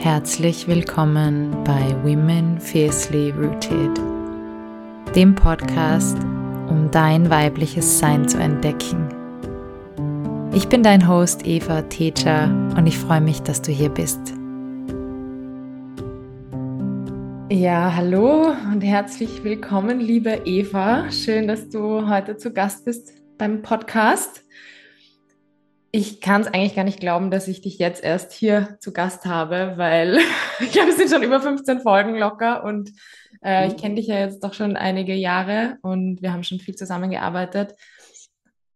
Herzlich willkommen bei Women Fiercely Rooted, dem Podcast, um dein weibliches Sein zu entdecken. Ich bin dein Host Eva Teja und ich freue mich, dass du hier bist. Ja, hallo und herzlich willkommen, liebe Eva. Schön, dass du heute zu Gast bist beim Podcast. Ich kann es eigentlich gar nicht glauben, dass ich dich jetzt erst hier zu Gast habe, weil ich glaube, es sind schon über 15 Folgen locker und äh, ich mhm. kenne dich ja jetzt doch schon einige Jahre und wir haben schon viel zusammengearbeitet.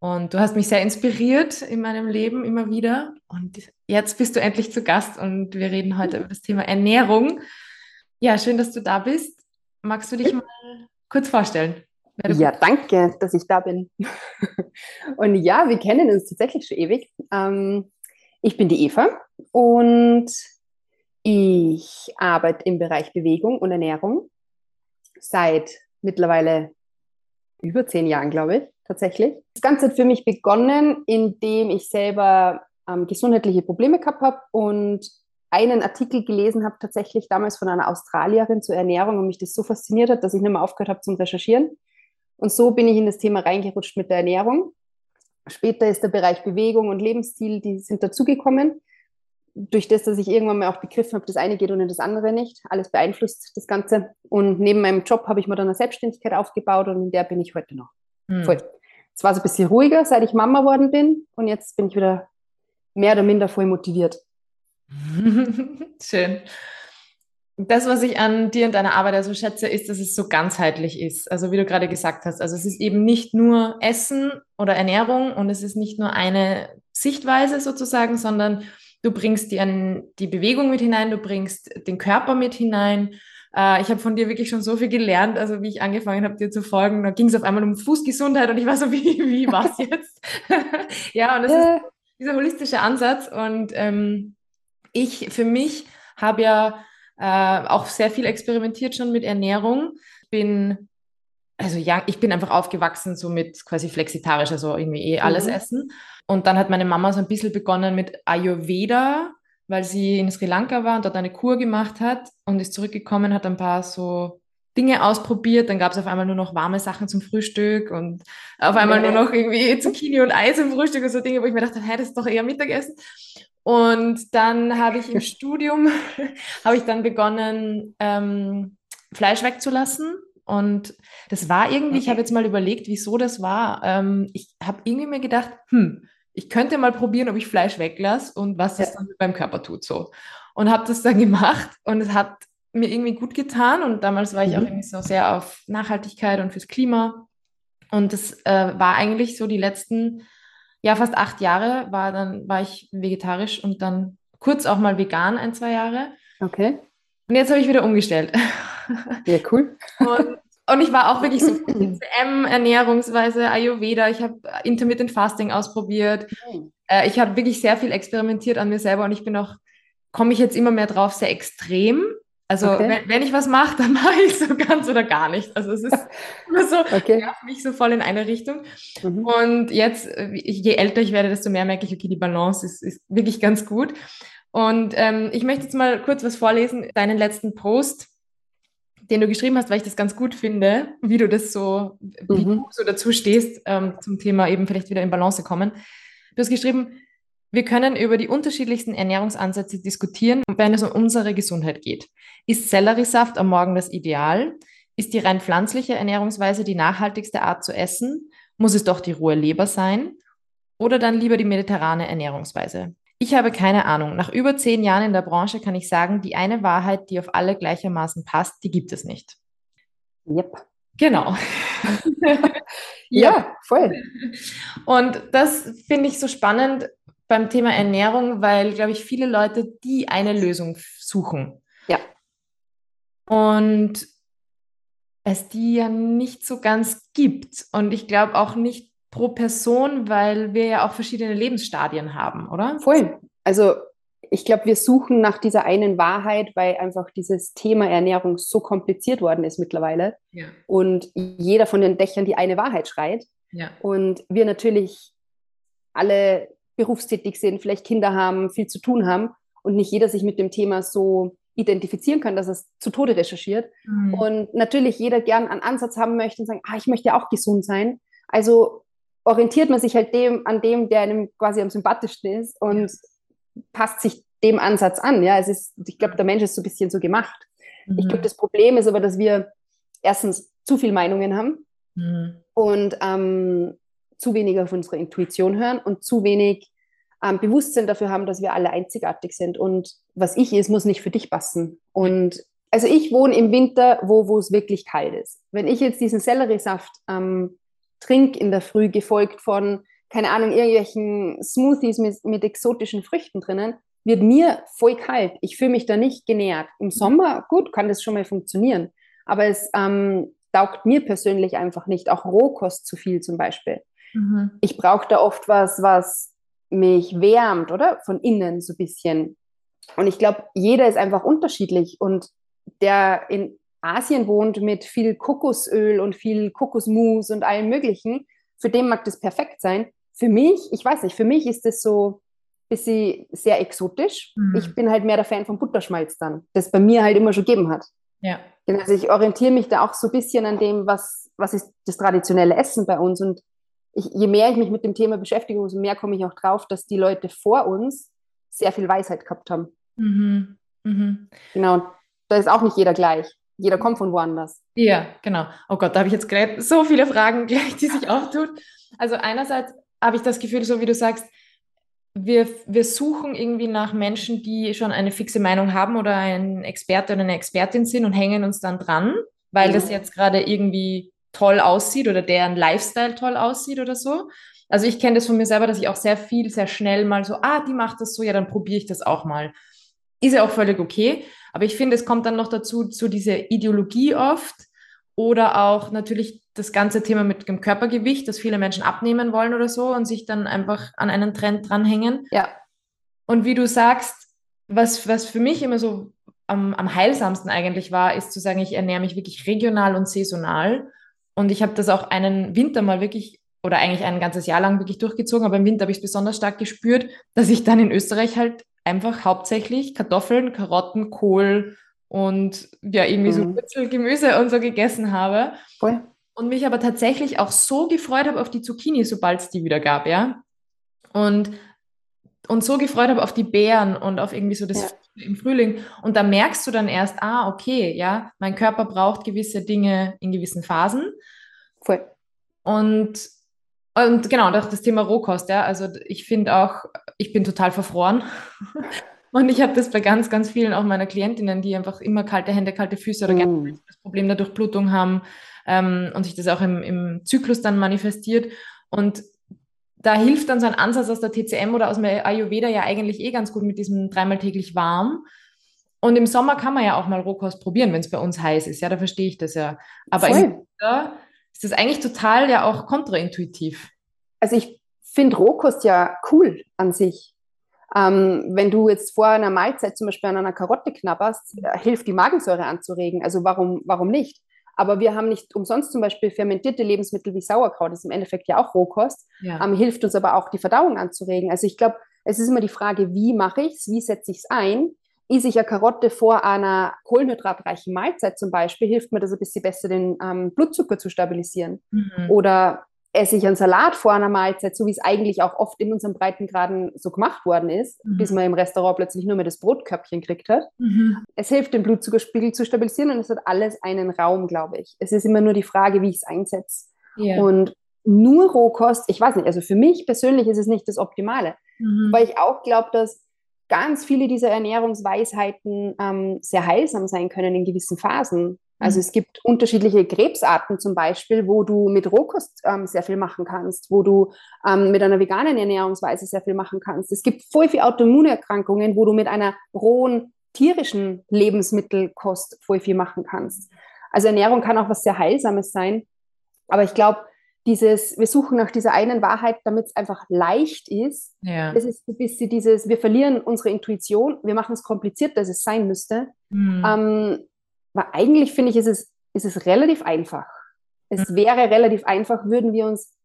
Und du hast mich sehr inspiriert in meinem Leben immer wieder. Und jetzt bist du endlich zu Gast und wir reden heute über das Thema Ernährung. Ja, schön, dass du da bist. Magst du dich mal kurz vorstellen? Ja, danke, dass ich da bin. Und ja, wir kennen uns tatsächlich schon ewig. Ähm, ich bin die Eva und ich arbeite im Bereich Bewegung und Ernährung seit mittlerweile über zehn Jahren, glaube ich, tatsächlich. Das Ganze hat für mich begonnen, indem ich selber ähm, gesundheitliche Probleme gehabt habe und einen Artikel gelesen habe, tatsächlich damals von einer Australierin zur Ernährung und mich das so fasziniert hat, dass ich nicht mehr aufgehört habe zum Recherchieren. Und so bin ich in das Thema reingerutscht mit der Ernährung. Später ist der Bereich Bewegung und Lebensstil, die sind dazugekommen. Durch das, dass ich irgendwann mal auch begriffen habe, das eine geht ohne das andere nicht. Alles beeinflusst das Ganze. Und neben meinem Job habe ich mir dann eine Selbstständigkeit aufgebaut und in der bin ich heute noch. Hm. Voll. Es war so ein bisschen ruhiger, seit ich Mama geworden bin. Und jetzt bin ich wieder mehr oder minder voll motiviert. Schön das, was ich an dir und deiner Arbeit also schätze, ist, dass es so ganzheitlich ist. Also wie du gerade gesagt hast, also es ist eben nicht nur Essen oder Ernährung und es ist nicht nur eine Sichtweise sozusagen, sondern du bringst die, die Bewegung mit hinein, du bringst den Körper mit hinein. Äh, ich habe von dir wirklich schon so viel gelernt, also wie ich angefangen habe, dir zu folgen, da ging es auf einmal um Fußgesundheit und ich war so, wie, wie was jetzt? ja, und das ist dieser holistische Ansatz und ähm, ich für mich habe ja äh, auch sehr viel experimentiert schon mit Ernährung. Bin, also ja, ich bin einfach aufgewachsen so mit quasi flexitarisch, also irgendwie eh alles mhm. essen. Und dann hat meine Mama so ein bisschen begonnen mit Ayurveda, weil sie in Sri Lanka war und dort eine Kur gemacht hat und ist zurückgekommen, hat ein paar so Dinge ausprobiert. Dann gab es auf einmal nur noch warme Sachen zum Frühstück und auf einmal nur noch irgendwie Zucchini und Eis im Frühstück und so Dinge, wo ich mir dachte, hey, das ist doch eher Mittagessen. Und dann habe ich im Studium, habe ich dann begonnen, ähm, Fleisch wegzulassen. Und das war irgendwie, ich habe jetzt mal überlegt, wieso das war. Ähm, ich habe irgendwie mir gedacht, hm, ich könnte mal probieren, ob ich Fleisch weglasse und was das ja. dann mit meinem Körper tut so. Und habe das dann gemacht und es hat mir irgendwie gut getan. Und damals war ich mhm. auch irgendwie so sehr auf Nachhaltigkeit und fürs Klima. Und das äh, war eigentlich so die letzten ja, fast acht Jahre war dann, war ich vegetarisch und dann kurz auch mal vegan ein, zwei Jahre. Okay. Und jetzt habe ich wieder umgestellt. Ja, cool. Und, und ich war auch wirklich so M, Ernährungsweise, Ayurveda, ich habe Intermittent Fasting ausprobiert. Mhm. Äh, ich habe wirklich sehr viel experimentiert an mir selber und ich bin auch, komme ich jetzt immer mehr drauf, sehr extrem. Also okay. wenn, wenn, ich was mache, dann mache ich so ganz oder gar nicht. Also es ist immer so, okay. ja, mich so voll in eine Richtung. Mhm. Und jetzt, äh, je älter ich werde, desto mehr merke ich, okay, die Balance ist, ist wirklich ganz gut. Und ähm, ich möchte jetzt mal kurz was vorlesen, deinen letzten Post, den du geschrieben hast, weil ich das ganz gut finde, wie du das so, mhm. wie du so dazu stehst ähm, zum Thema eben vielleicht wieder in Balance kommen. Du hast geschrieben, wir können über die unterschiedlichsten Ernährungsansätze diskutieren, wenn es um unsere Gesundheit geht. Ist Selleriesaft am Morgen das Ideal? Ist die rein pflanzliche Ernährungsweise die nachhaltigste Art zu essen? Muss es doch die rohe Leber sein? Oder dann lieber die mediterrane Ernährungsweise? Ich habe keine Ahnung. Nach über zehn Jahren in der Branche kann ich sagen, die eine Wahrheit, die auf alle gleichermaßen passt, die gibt es nicht. Yep. Genau. ja, voll. Und das finde ich so spannend, beim Thema Ernährung, weil, glaube ich, viele Leute die eine Lösung suchen. Ja. Und es die ja nicht so ganz gibt. Und ich glaube auch nicht pro Person, weil wir ja auch verschiedene Lebensstadien haben, oder? Voll. Also ich glaube, wir suchen nach dieser einen Wahrheit, weil einfach dieses Thema Ernährung so kompliziert worden ist mittlerweile. Ja. Und jeder von den Dächern die eine Wahrheit schreit. Ja. Und wir natürlich alle berufstätig sind, vielleicht Kinder haben, viel zu tun haben und nicht jeder sich mit dem Thema so identifizieren kann, dass er es zu Tode recherchiert. Mhm. Und natürlich jeder gern einen Ansatz haben möchte und sagen, ah, ich möchte ja auch gesund sein. Also orientiert man sich halt dem an dem, der einem quasi am sympathischsten ist und ja. passt sich dem Ansatz an. Ja, es ist, ich glaube, der Mensch ist so ein bisschen so gemacht. Mhm. Ich glaube, das Problem ist aber, dass wir erstens zu viel Meinungen haben mhm. und ähm, zu wenig auf unsere Intuition hören und zu wenig ähm, Bewusstsein dafür haben, dass wir alle einzigartig sind. Und was ich ist, muss nicht für dich passen. Und also ich wohne im Winter, wo, es wirklich kalt ist. Wenn ich jetzt diesen Selleriesaft ähm, trinke in der Früh, gefolgt von, keine Ahnung, irgendwelchen Smoothies mit, mit exotischen Früchten drinnen, wird mir voll kalt. Ich fühle mich da nicht genährt. Im Sommer, gut, kann das schon mal funktionieren. Aber es ähm, taugt mir persönlich einfach nicht. Auch Rohkost zu viel zum Beispiel. Mhm. Ich brauche da oft was, was mich wärmt, oder? Von innen so ein bisschen. Und ich glaube, jeder ist einfach unterschiedlich. Und der in Asien wohnt mit viel Kokosöl und viel Kokosmus und allem Möglichen, für den mag das perfekt sein. Für mich, ich weiß nicht, für mich ist das so ein bisschen sehr exotisch. Mhm. Ich bin halt mehr der Fan von Butterschmalz dann, das bei mir halt immer schon gegeben hat. Ja. Genau, also ich orientiere mich da auch so ein bisschen an dem, was, was ist das traditionelle Essen bei uns. Und ich, je mehr ich mich mit dem Thema beschäftige, umso mehr komme ich auch drauf, dass die Leute vor uns sehr viel Weisheit gehabt haben. Mhm. Mhm. Genau, da ist auch nicht jeder gleich. Jeder kommt von woanders. Ja, genau. Oh Gott, da habe ich jetzt gerade so viele Fragen gleich, die sich auftun. Also einerseits habe ich das Gefühl, so wie du sagst, wir, wir suchen irgendwie nach Menschen, die schon eine fixe Meinung haben oder ein Experte oder eine Expertin sind und hängen uns dann dran, weil mhm. das jetzt gerade irgendwie toll aussieht oder deren Lifestyle toll aussieht oder so. Also ich kenne das von mir selber, dass ich auch sehr viel, sehr schnell mal so, ah, die macht das so, ja, dann probiere ich das auch mal. Ist ja auch völlig okay. Aber ich finde, es kommt dann noch dazu, zu dieser Ideologie oft oder auch natürlich das ganze Thema mit dem Körpergewicht, dass viele Menschen abnehmen wollen oder so und sich dann einfach an einen Trend dranhängen. Ja. Und wie du sagst, was, was für mich immer so am, am heilsamsten eigentlich war, ist zu sagen, ich ernähre mich wirklich regional und saisonal und ich habe das auch einen Winter mal wirklich oder eigentlich ein ganzes Jahr lang wirklich durchgezogen, aber im Winter habe ich es besonders stark gespürt, dass ich dann in Österreich halt einfach hauptsächlich Kartoffeln, Karotten, Kohl und ja, irgendwie mhm. so Wurzelgemüse und so gegessen habe. Voll. Und mich aber tatsächlich auch so gefreut habe auf die Zucchini, sobald es die wieder gab, ja. Und, und so gefreut habe auf die Beeren und auf irgendwie so das ja im Frühling. Und da merkst du dann erst, ah, okay, ja, mein Körper braucht gewisse Dinge in gewissen Phasen. Voll. Und, und genau, das, das Thema Rohkost, ja, also ich finde auch, ich bin total verfroren. Und ich habe das bei ganz, ganz vielen auch meiner Klientinnen, die einfach immer kalte Hände, kalte Füße oder mm. das Problem der Durchblutung haben ähm, und sich das auch im, im Zyklus dann manifestiert. Und da hilft dann so ein Ansatz aus der TCM oder aus dem Ayurveda ja eigentlich eh ganz gut mit diesem dreimal täglich warm. Und im Sommer kann man ja auch mal Rohkost probieren, wenn es bei uns heiß ist. Ja, da verstehe ich das ja. Aber Voll. im Winter ist das eigentlich total ja auch kontraintuitiv. Also ich finde Rohkost ja cool an sich. Ähm, wenn du jetzt vor einer Mahlzeit zum Beispiel an einer Karotte knabberst, äh, hilft die Magensäure anzuregen. Also warum, warum nicht? Aber wir haben nicht umsonst zum Beispiel fermentierte Lebensmittel wie Sauerkraut, das ist im Endeffekt ja auch Rohkost, ja. Ähm, hilft uns aber auch die Verdauung anzuregen. Also ich glaube, es ist immer die Frage, wie mache ich es, wie setze ich es ein? Isse ich eine Karotte vor einer kohlenhydratreichen Mahlzeit zum Beispiel, hilft mir das ein bisschen besser, den ähm, Blutzucker zu stabilisieren. Mhm. Oder esse ich einen Salat vor einer Mahlzeit, so wie es eigentlich auch oft in unseren Breitengraden so gemacht worden ist, mhm. bis man im Restaurant plötzlich nur mehr das Brotköpfchen kriegt hat. Mhm. Es hilft, den Blutzuckerspiegel zu stabilisieren und es hat alles einen Raum, glaube ich. Es ist immer nur die Frage, wie ich es einsetze. Yeah. Und nur Rohkost, ich weiß nicht, also für mich persönlich ist es nicht das Optimale, mhm. weil ich auch glaube, dass ganz viele dieser Ernährungsweisheiten ähm, sehr heilsam sein können in gewissen Phasen. Also mhm. es gibt unterschiedliche Krebsarten zum Beispiel, wo du mit Rohkost ähm, sehr viel machen kannst, wo du ähm, mit einer veganen Ernährungsweise sehr viel machen kannst. Es gibt voll viele Autoimmunerkrankungen, wo du mit einer rohen tierischen Lebensmittelkost voll viel machen kannst. Also Ernährung kann auch was sehr Heilsames sein. Aber ich glaube, dieses, wir suchen nach dieser einen Wahrheit, damit es einfach leicht ist. Ja. Das ist ein bisschen dieses, wir verlieren unsere Intuition, wir machen es kompliziert, dass es sein müsste. Mhm. Ähm, aber eigentlich finde ich, ist es, ist es relativ einfach. Es mhm. wäre relativ einfach, würden wir uns,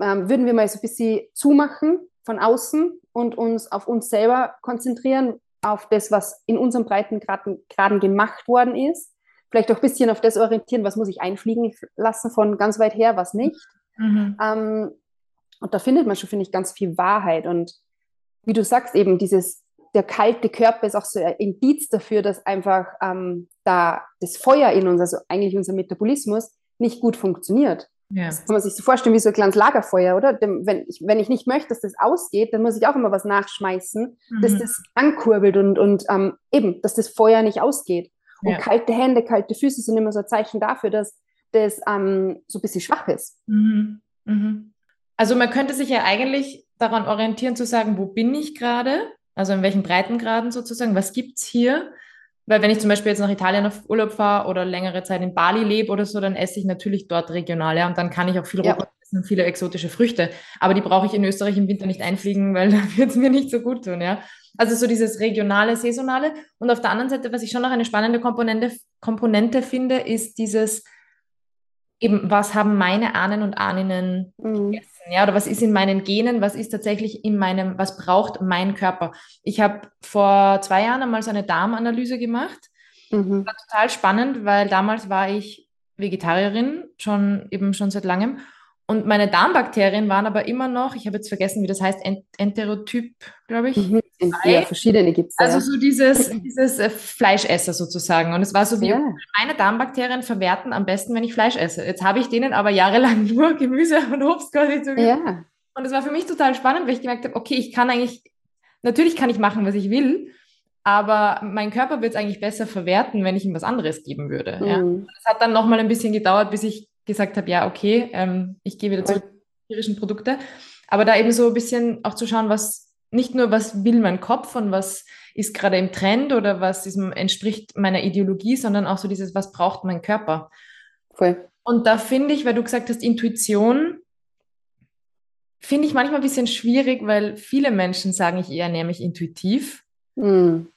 ähm, würden wir mal so ein bisschen zumachen von außen und uns auf uns selber konzentrieren, auf das, was in unseren Breitengraden Graden gemacht worden ist. Vielleicht auch ein bisschen auf das orientieren, was muss ich einfliegen lassen von ganz weit her, was nicht. Mhm. Ähm, und da findet man schon, finde ich, ganz viel Wahrheit. Und wie du sagst, eben dieses, der kalte Körper ist auch so ein Indiz dafür, dass einfach ähm, da das Feuer in uns, also eigentlich unser Metabolismus, nicht gut funktioniert. Ja. Das kann man sich so vorstellen wie so ein kleines Lagerfeuer, oder? Wenn ich, wenn ich nicht möchte, dass das ausgeht, dann muss ich auch immer was nachschmeißen, mhm. dass das ankurbelt und, und ähm, eben, dass das Feuer nicht ausgeht. Und ja. kalte Hände, kalte Füße sind immer so ein Zeichen dafür, dass das ähm, so ein bisschen schwach ist. Mhm. Mhm. Also man könnte sich ja eigentlich daran orientieren zu sagen, wo bin ich gerade? Also in welchen Breitengraden sozusagen? Was gibt es hier? Weil wenn ich zum Beispiel jetzt nach Italien auf Urlaub fahre oder längere Zeit in Bali lebe oder so, dann esse ich natürlich dort regional, ja. Und dann kann ich auch viel ja. essen und viele exotische Früchte. Aber die brauche ich in Österreich im Winter nicht einfliegen, weil da wird es mir nicht so gut tun, ja. Also so dieses regionale, saisonale. Und auf der anderen Seite, was ich schon noch eine spannende Komponente, Komponente finde, ist dieses, eben, was haben meine Ahnen und Ahninnen mhm. gegessen? Ja, oder was ist in meinen Genen, was ist tatsächlich in meinem, was braucht mein Körper? Ich habe vor zwei Jahren einmal so eine Darmanalyse gemacht. Mhm. War total spannend, weil damals war ich Vegetarierin, schon eben schon seit langem. Und meine Darmbakterien waren aber immer noch, ich habe jetzt vergessen, wie das heißt, Enterotyp, glaube ich. Mhm. Ja, verschiedene gibt es. Also so dieses, dieses äh, Fleischesser sozusagen. Und es war so wie, ja. meine Darmbakterien verwerten am besten, wenn ich Fleisch esse. Jetzt habe ich denen aber jahrelang nur Gemüse und Obst quasi zugegeben. Ja. Und es war für mich total spannend, weil ich gemerkt habe, okay, ich kann eigentlich, natürlich kann ich machen, was ich will, aber mein Körper wird es eigentlich besser verwerten, wenn ich ihm was anderes geben würde. Mhm. Ja. Das hat dann nochmal ein bisschen gedauert, bis ich gesagt habe, ja, okay, ähm, ich gehe wieder zu den tierischen Produkte. Aber da eben so ein bisschen auch zu schauen, was nicht nur, was will mein Kopf und was ist gerade im Trend oder was ist, entspricht meiner Ideologie, sondern auch so dieses, was braucht mein Körper. Voll. Und da finde ich, weil du gesagt hast, Intuition, finde ich manchmal ein bisschen schwierig, weil viele Menschen sagen, ich ernähre mich intuitiv. Mhm.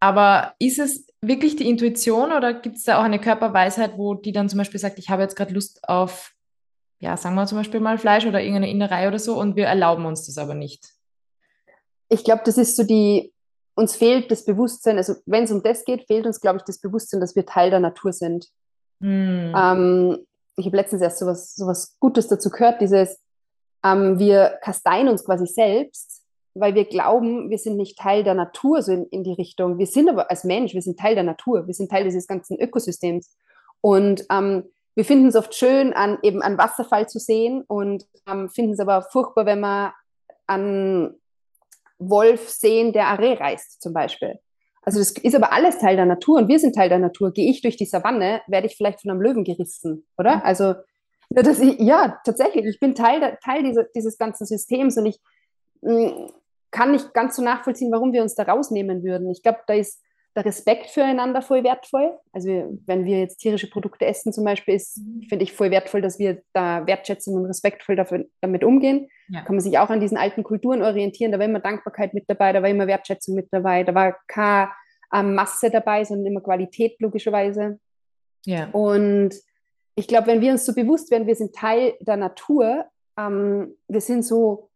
Aber ist es wirklich die Intuition oder gibt es da auch eine Körperweisheit, wo die dann zum Beispiel sagt, ich habe jetzt gerade Lust auf, ja, sagen wir zum Beispiel mal Fleisch oder irgendeine Innerei oder so und wir erlauben uns das aber nicht? Ich glaube, das ist so die, uns fehlt das Bewusstsein, also wenn es um das geht, fehlt uns, glaube ich, das Bewusstsein, dass wir Teil der Natur sind. Mm. Ähm, ich habe letztens erst so was Gutes dazu gehört, dieses, ähm, wir kasteien uns quasi selbst, weil wir glauben, wir sind nicht Teil der Natur, so in, in, die Richtung. Wir sind aber als Mensch, wir sind Teil der Natur, wir sind Teil dieses ganzen Ökosystems. Und ähm, wir finden es oft schön, an eben einen Wasserfall zu sehen und ähm, finden es aber furchtbar, wenn wir an Wolf sehen, der Aree reißt, zum Beispiel. Also das ist aber alles Teil der Natur und wir sind Teil der Natur. Gehe ich durch die Savanne, werde ich vielleicht von einem Löwen gerissen, oder? Also ich, ja, tatsächlich, ich bin Teil, der, Teil dieser, dieses ganzen Systems und ich mm, kann nicht ganz so nachvollziehen, warum wir uns da rausnehmen würden. Ich glaube, da ist der Respekt füreinander voll wertvoll. Also wenn wir jetzt tierische Produkte essen zum Beispiel, ist, mhm. finde ich, voll wertvoll, dass wir da wertschätzend und respektvoll dafür, damit umgehen. Ja. Kann man sich auch an diesen alten Kulturen orientieren. Da war immer Dankbarkeit mit dabei, da war immer Wertschätzung mit dabei, da war keine ähm, Masse dabei, sondern immer Qualität logischerweise. Ja. Und ich glaube, wenn wir uns so bewusst werden, wir sind Teil der Natur, ähm, wir sind so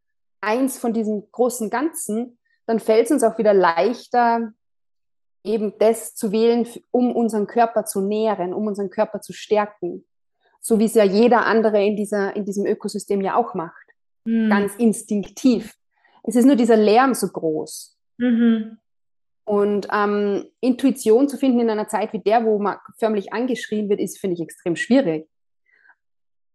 eins von diesem großen Ganzen, dann fällt es uns auch wieder leichter, eben das zu wählen, um unseren Körper zu nähren, um unseren Körper zu stärken. So wie es ja jeder andere in, dieser, in diesem Ökosystem ja auch macht. Mhm. Ganz instinktiv. Es ist nur dieser Lärm so groß. Mhm. Und ähm, Intuition zu finden in einer Zeit wie der, wo man förmlich angeschrien wird, ist, finde ich, extrem schwierig.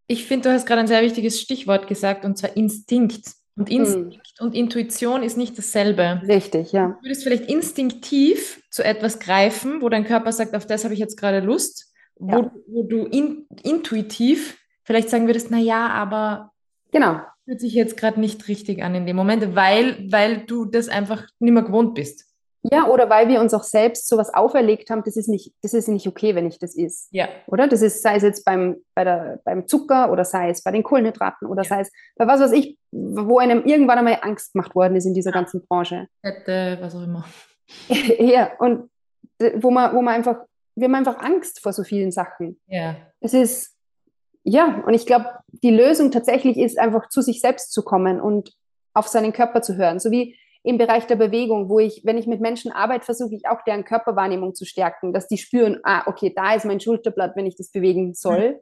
Ich finde, du hast gerade ein sehr wichtiges Stichwort gesagt, und zwar Instinkt. Und. Instinkt hm. und Intuition ist nicht dasselbe. Richtig, ja. Du würdest vielleicht instinktiv zu etwas greifen, wo dein Körper sagt, auf das habe ich jetzt gerade Lust, wo, ja. wo du in, intuitiv vielleicht sagen würdest, na ja, aber genau. fühlt sich jetzt gerade nicht richtig an in dem Moment, weil, weil du das einfach nicht mehr gewohnt bist. Ja, oder weil wir uns auch selbst sowas auferlegt haben, das ist nicht, das ist nicht okay, wenn ich das is. Ja. Oder? Das ist, sei es jetzt beim, bei der, beim Zucker oder sei es bei den Kohlenhydraten oder ja. sei es bei was weiß ich, wo einem irgendwann einmal Angst gemacht worden ist in dieser ja. ganzen Branche. Hätte, was auch immer. ja, und wo man, wo man einfach, wir haben einfach Angst vor so vielen Sachen. Ja. Es ist, ja, und ich glaube, die Lösung tatsächlich ist einfach zu sich selbst zu kommen und auf seinen Körper zu hören. So wie im Bereich der Bewegung, wo ich, wenn ich mit Menschen arbeite, versuche ich auch deren Körperwahrnehmung zu stärken, dass die spüren, ah, okay, da ist mein Schulterblatt, wenn ich das bewegen soll.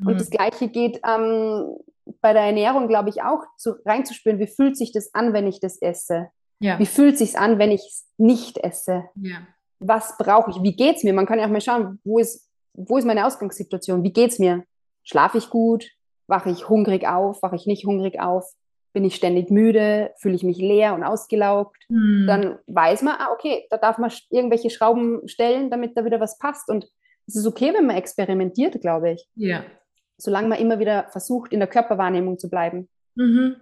Mhm. Und das Gleiche geht ähm, bei der Ernährung, glaube ich, auch zu, reinzuspüren, wie fühlt sich das an, wenn ich das esse? Ja. Wie fühlt sich an, wenn ich es nicht esse? Ja. Was brauche ich? Wie geht es mir? Man kann ja auch mal schauen, wo ist, wo ist meine Ausgangssituation? Wie geht es mir? Schlafe ich gut? Wache ich hungrig auf? Wache ich nicht hungrig auf? Bin ich ständig müde? Fühle ich mich leer und ausgelaugt? Hm. Dann weiß man, ah, okay, da darf man irgendwelche Schrauben stellen, damit da wieder was passt. Und es ist okay, wenn man experimentiert, glaube ich. Ja. Solange man immer wieder versucht, in der Körperwahrnehmung zu bleiben. Mhm.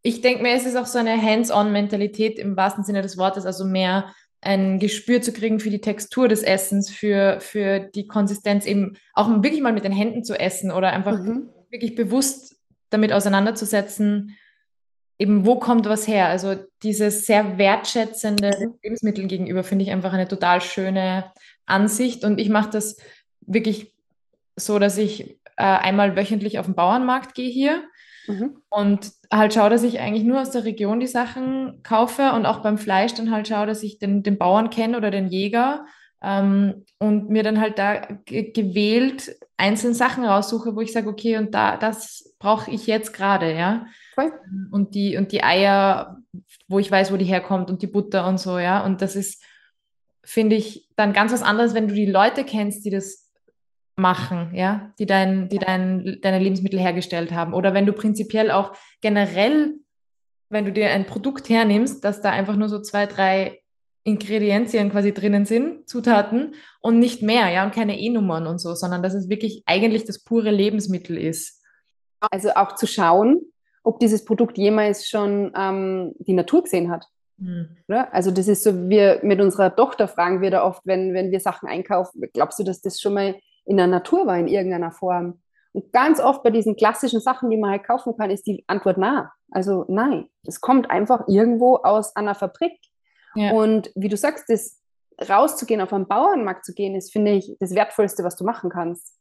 Ich denke mir, es ist auch so eine Hands-on-Mentalität im wahrsten Sinne des Wortes, also mehr ein Gespür zu kriegen für die Textur des Essens, für, für die Konsistenz, eben auch wirklich mal mit den Händen zu essen oder einfach mhm. wirklich bewusst damit auseinanderzusetzen, eben wo kommt was her. Also dieses sehr wertschätzende. Lebensmitteln gegenüber finde ich einfach eine total schöne Ansicht und ich mache das wirklich so, dass ich äh, einmal wöchentlich auf den Bauernmarkt gehe hier Mhm. Und halt schaue, dass ich eigentlich nur aus der Region die Sachen kaufe und auch beim Fleisch dann halt schaue, dass ich den, den Bauern kenne oder den Jäger ähm, und mir dann halt da gewählt einzelne Sachen raussuche, wo ich sage, okay, und da, das brauche ich jetzt gerade, ja. Voll. Und die, und die Eier, wo ich weiß, wo die herkommt und die Butter und so, ja. Und das ist, finde ich, dann ganz was anderes, wenn du die Leute kennst, die das machen, ja, die, dein, die dein, deine Lebensmittel hergestellt haben. Oder wenn du prinzipiell auch generell, wenn du dir ein Produkt hernimmst, dass da einfach nur so zwei, drei Ingredienzien quasi drinnen sind, Zutaten und nicht mehr, ja, und keine E-Nummern und so, sondern dass es wirklich eigentlich das pure Lebensmittel ist. Also auch zu schauen, ob dieses Produkt jemals schon ähm, die Natur gesehen hat. Hm. Also das ist so, wir mit unserer Tochter fragen wir da oft, wenn, wenn wir Sachen einkaufen, glaubst du, dass das schon mal in der Natur war in irgendeiner Form. Und ganz oft bei diesen klassischen Sachen, die man halt kaufen kann, ist die Antwort na. Also nein, es kommt einfach irgendwo aus einer Fabrik. Ja. Und wie du sagst, das rauszugehen, auf einen Bauernmarkt zu gehen, ist, finde ich, das Wertvollste, was du machen kannst.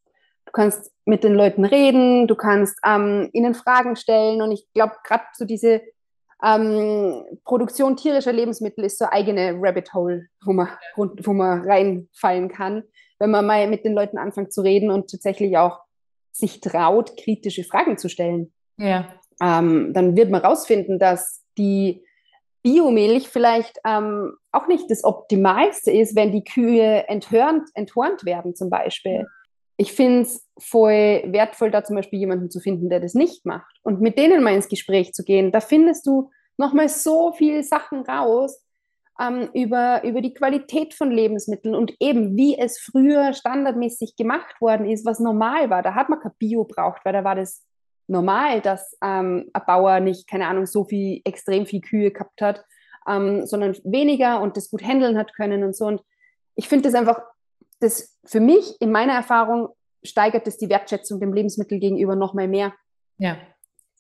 Du kannst mit den Leuten reden, du kannst ähm, ihnen Fragen stellen und ich glaube, gerade so diese ähm, Produktion tierischer Lebensmittel ist so eigene Rabbit Hole, wo man, wo man reinfallen kann wenn man mal mit den Leuten anfängt zu reden und tatsächlich auch sich traut, kritische Fragen zu stellen. Ja. Ähm, dann wird man rausfinden, dass die Biomilch vielleicht ähm, auch nicht das Optimalste ist, wenn die Kühe enthörnt, enthornt werden zum Beispiel. Ich finde es voll wertvoll, da zum Beispiel jemanden zu finden, der das nicht macht und mit denen mal ins Gespräch zu gehen. Da findest du nochmal so viele Sachen raus, ähm, über, über die Qualität von Lebensmitteln und eben, wie es früher standardmäßig gemacht worden ist, was normal war. Da hat man kein Bio braucht, weil da war das normal, dass ähm, ein Bauer nicht, keine Ahnung, so viel, extrem viel Kühe gehabt hat, ähm, sondern weniger und das gut handeln hat können und so. Und ich finde das einfach, das für mich, in meiner Erfahrung, steigert das die Wertschätzung dem Lebensmittel gegenüber noch mal mehr. Ja.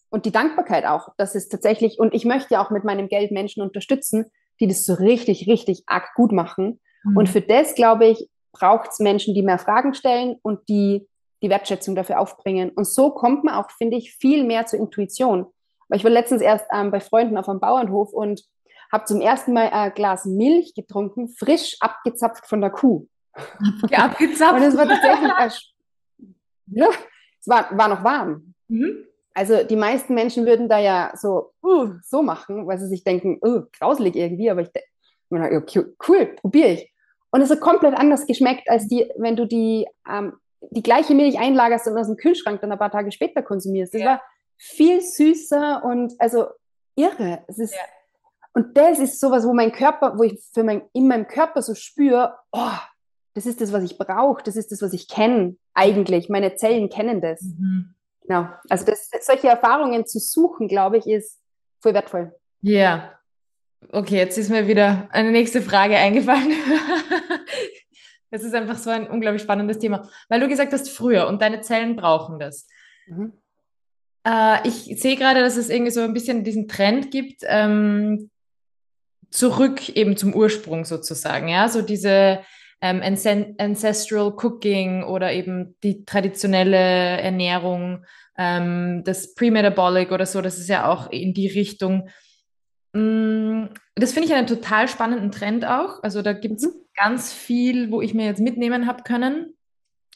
Und die Dankbarkeit auch, dass es tatsächlich, und ich möchte ja auch mit meinem Geld Menschen unterstützen, die das so richtig, richtig arg gut machen. Mhm. Und für das, glaube ich, braucht es Menschen, die mehr Fragen stellen und die die Wertschätzung dafür aufbringen. Und so kommt man auch, finde ich, viel mehr zur Intuition. Weil ich war letztens erst ähm, bei Freunden auf einem Bauernhof und habe zum ersten Mal ein Glas Milch getrunken, frisch abgezapft von der Kuh. Ja, abgezapft. und es war tatsächlich, ja, es war, war noch warm. Mhm. Also die meisten Menschen würden da ja so, uh, so machen, weil sie sich denken, uh, grauselig irgendwie, aber ich denke, okay, cool, probiere ich. Und es hat komplett anders geschmeckt, als die, wenn du die, ähm, die gleiche Milch einlagerst und aus dem Kühlschrank dann ein paar Tage später konsumierst. Das ja. war viel süßer und also irre. Es ist, ja. Und das ist sowas, wo mein Körper, wo ich für mein, in meinem Körper so spüre, oh, das ist das, was ich brauche, das ist das, was ich kenne eigentlich. Meine Zellen kennen das. Mhm. Genau. Also das, solche Erfahrungen zu suchen, glaube ich, ist voll wertvoll. Ja. Yeah. Okay, jetzt ist mir wieder eine nächste Frage eingefallen. das ist einfach so ein unglaublich spannendes Thema, weil du gesagt hast, früher und deine Zellen brauchen das. Mhm. Äh, ich sehe gerade, dass es irgendwie so ein bisschen diesen Trend gibt, ähm, zurück eben zum Ursprung sozusagen, ja, so diese ähm, Ancestral Cooking oder eben die traditionelle Ernährung, ähm, das Pre-Metabolic oder so, das ist ja auch in die Richtung. Mm, das finde ich einen total spannenden Trend auch. Also da gibt es mhm. ganz viel, wo ich mir jetzt mitnehmen habe können.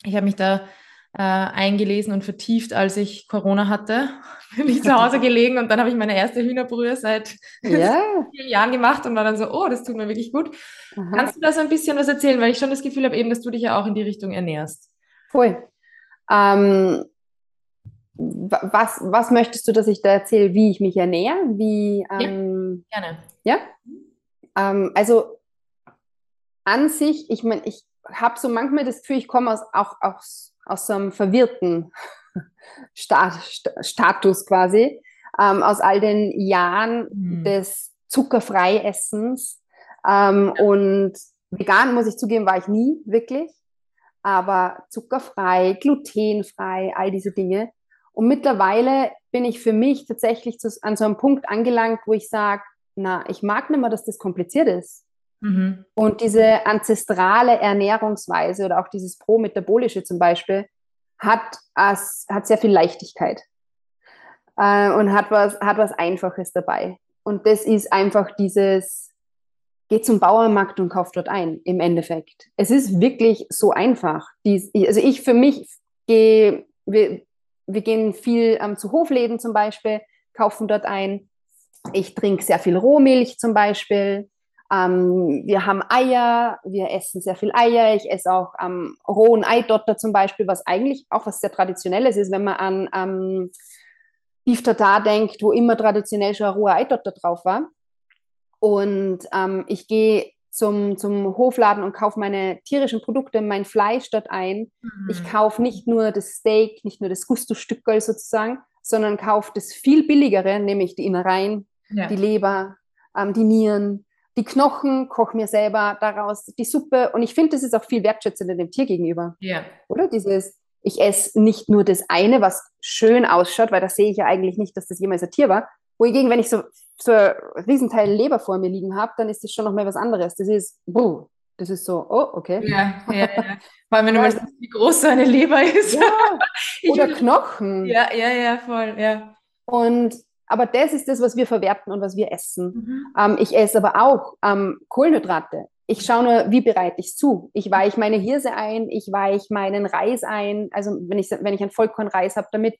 Ich habe mich da äh, eingelesen und vertieft, als ich Corona hatte. Bin ich zu Hause gelegen und dann habe ich meine erste Hühnerbrühe seit ja. vielen Jahren gemacht und war dann so, oh, das tut mir wirklich gut. Aha. Kannst du da so ein bisschen was erzählen? Weil ich schon das Gefühl habe, eben, dass du dich ja auch in die Richtung ernährst. Voll. Ähm, was, was möchtest du, dass ich da erzähle, wie ich mich ernähre? Wie, ähm, ja, gerne. Ja? Ähm, also an sich, ich meine, ich habe so manchmal das Gefühl, ich komme aus, auch aus, aus so einem verwirrten Stat, Status quasi, ähm, aus all den Jahren mhm. des Zuckerfreiessens. Ähm, und vegan, muss ich zugeben, war ich nie wirklich, aber zuckerfrei, glutenfrei, all diese Dinge. Und mittlerweile bin ich für mich tatsächlich zu, an so einem Punkt angelangt, wo ich sage, na, ich mag nicht mehr, dass das kompliziert ist. Mhm. Und diese ancestrale Ernährungsweise oder auch dieses Pro-Metabolische zum Beispiel hat, hat sehr viel Leichtigkeit äh, und hat was, hat was Einfaches dabei. Und das ist einfach dieses, geht zum Bauernmarkt und kauft dort ein, im Endeffekt. Es ist wirklich so einfach. Dies, also ich für mich gehe, wir, wir gehen viel ähm, zu Hofläden zum Beispiel, kaufen dort ein. Ich trinke sehr viel Rohmilch zum Beispiel. Ähm, wir haben Eier, wir essen sehr viel Eier. Ich esse auch ähm, rohen Eidotter zum Beispiel, was eigentlich auch was sehr Traditionelles ist, wenn man an ähm, Beef Tartar denkt, wo immer traditionell schon ein roher Eidotter drauf war. Und ähm, ich gehe zum, zum Hofladen und kaufe meine tierischen Produkte, mein Fleisch dort ein. Mhm. Ich kaufe nicht nur das Steak, nicht nur das Gusto-Stückel sozusagen, sondern kaufe das viel billigere, nämlich die Innereien, ja. die Leber, ähm, die Nieren, die Knochen, koche mir selber daraus die Suppe. Und ich finde, das ist auch viel wertschätzender dem Tier gegenüber. Ja. Oder? Dieses, ich esse nicht nur das eine, was schön ausschaut, weil da sehe ich ja eigentlich nicht, dass das jemals ein Tier war. Wohingegen, wenn ich so, so ein Riesenteil Leber vor mir liegen habe, dann ist das schon noch mal was anderes. Das ist, buh, das ist so, oh, okay. Ja, ja, ja. Vor allem, wenn du weißt, wie groß so eine Leber ist. Ja. Oder Knochen. Ja, ja, ja, voll, ja. Und aber das ist das, was wir verwerten und was wir essen. Mhm. Ähm, ich esse aber auch ähm, Kohlenhydrate. Ich schaue nur, wie bereite ich es zu. Ich weiche meine Hirse ein, ich weiche meinen Reis ein. Also wenn ich, wenn ich einen Vollkornreis habe, damit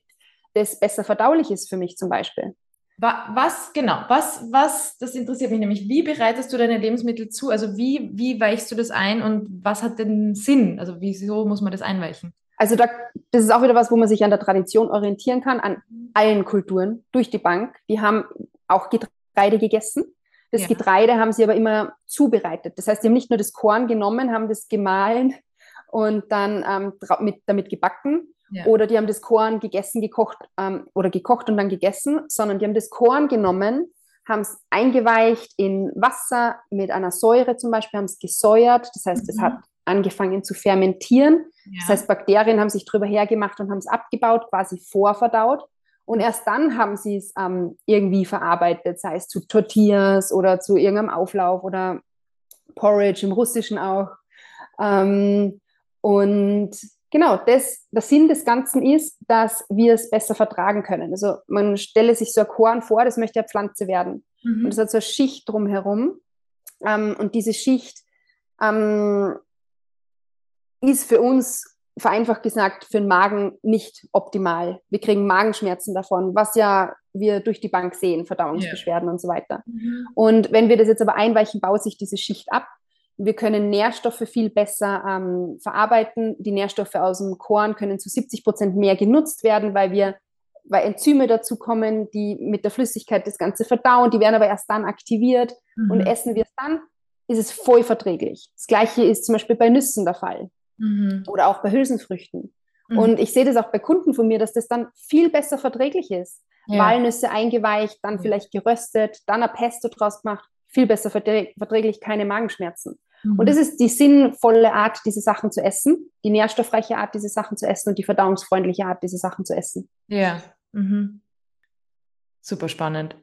das besser verdaulich ist für mich zum Beispiel. Was, genau, was, was, das interessiert mich nämlich, wie bereitest du deine Lebensmittel zu? Also wie, wie weichst du das ein und was hat den Sinn? Also wieso muss man das einweichen? Also da, das ist auch wieder was, wo man sich an der Tradition orientieren kann, an allen Kulturen durch die Bank. Die haben auch Getreide gegessen. Das ja. Getreide haben sie aber immer zubereitet. Das heißt, sie haben nicht nur das Korn genommen, haben das gemahlen und dann ähm, mit, damit gebacken. Ja. Oder die haben das Korn gegessen, gekocht ähm, oder gekocht und dann gegessen, sondern die haben das Korn genommen, haben es eingeweicht in Wasser mit einer Säure zum Beispiel, haben es gesäuert. Das heißt, mhm. es hat angefangen zu fermentieren. Ja. Das heißt, Bakterien haben sich drüber hergemacht und haben es abgebaut, quasi vorverdaut. Und erst dann haben sie es ähm, irgendwie verarbeitet, sei es zu Tortillas oder zu irgendeinem Auflauf oder Porridge im Russischen auch. Ähm, und genau, das, der Sinn des Ganzen ist, dass wir es besser vertragen können. Also man stelle sich so ein Korn vor, das möchte ja Pflanze werden. Mhm. Und es hat so eine Schicht drumherum. Ähm, und diese Schicht ähm, ist für uns, vereinfacht gesagt, für den Magen nicht optimal. Wir kriegen Magenschmerzen davon, was ja wir durch die Bank sehen, Verdauungsbeschwerden yeah. und so weiter. Mhm. Und wenn wir das jetzt aber einweichen, baut sich diese Schicht ab. Wir können Nährstoffe viel besser ähm, verarbeiten. Die Nährstoffe aus dem Korn können zu 70 Prozent mehr genutzt werden, weil wir weil Enzyme dazu kommen, die mit der Flüssigkeit das Ganze verdauen. Die werden aber erst dann aktiviert mhm. und essen wir es dann, ist es voll verträglich. Das gleiche ist zum Beispiel bei Nüssen der Fall mhm. oder auch bei Hülsenfrüchten. Mhm. Und ich sehe das auch bei Kunden von mir, dass das dann viel besser verträglich ist. Ja. Walnüsse eingeweicht, dann mhm. vielleicht geröstet, dann ein Pesto draus gemacht, viel besser verträglich, keine Magenschmerzen. Mhm. Und das ist die sinnvolle Art, diese Sachen zu essen, die nährstoffreiche Art, diese Sachen zu essen und die verdauungsfreundliche Art, diese Sachen zu essen. Ja. Mhm. Super spannend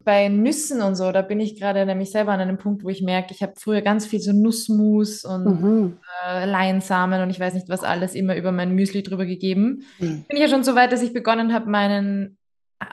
bei Nüssen und so, da bin ich gerade nämlich selber an einem Punkt, wo ich merke, ich habe früher ganz viel so Nussmus und mhm. äh, Leinsamen und ich weiß nicht was alles immer über mein Müsli drüber gegeben. Mhm. Bin ich ja schon so weit, dass ich begonnen habe, meinen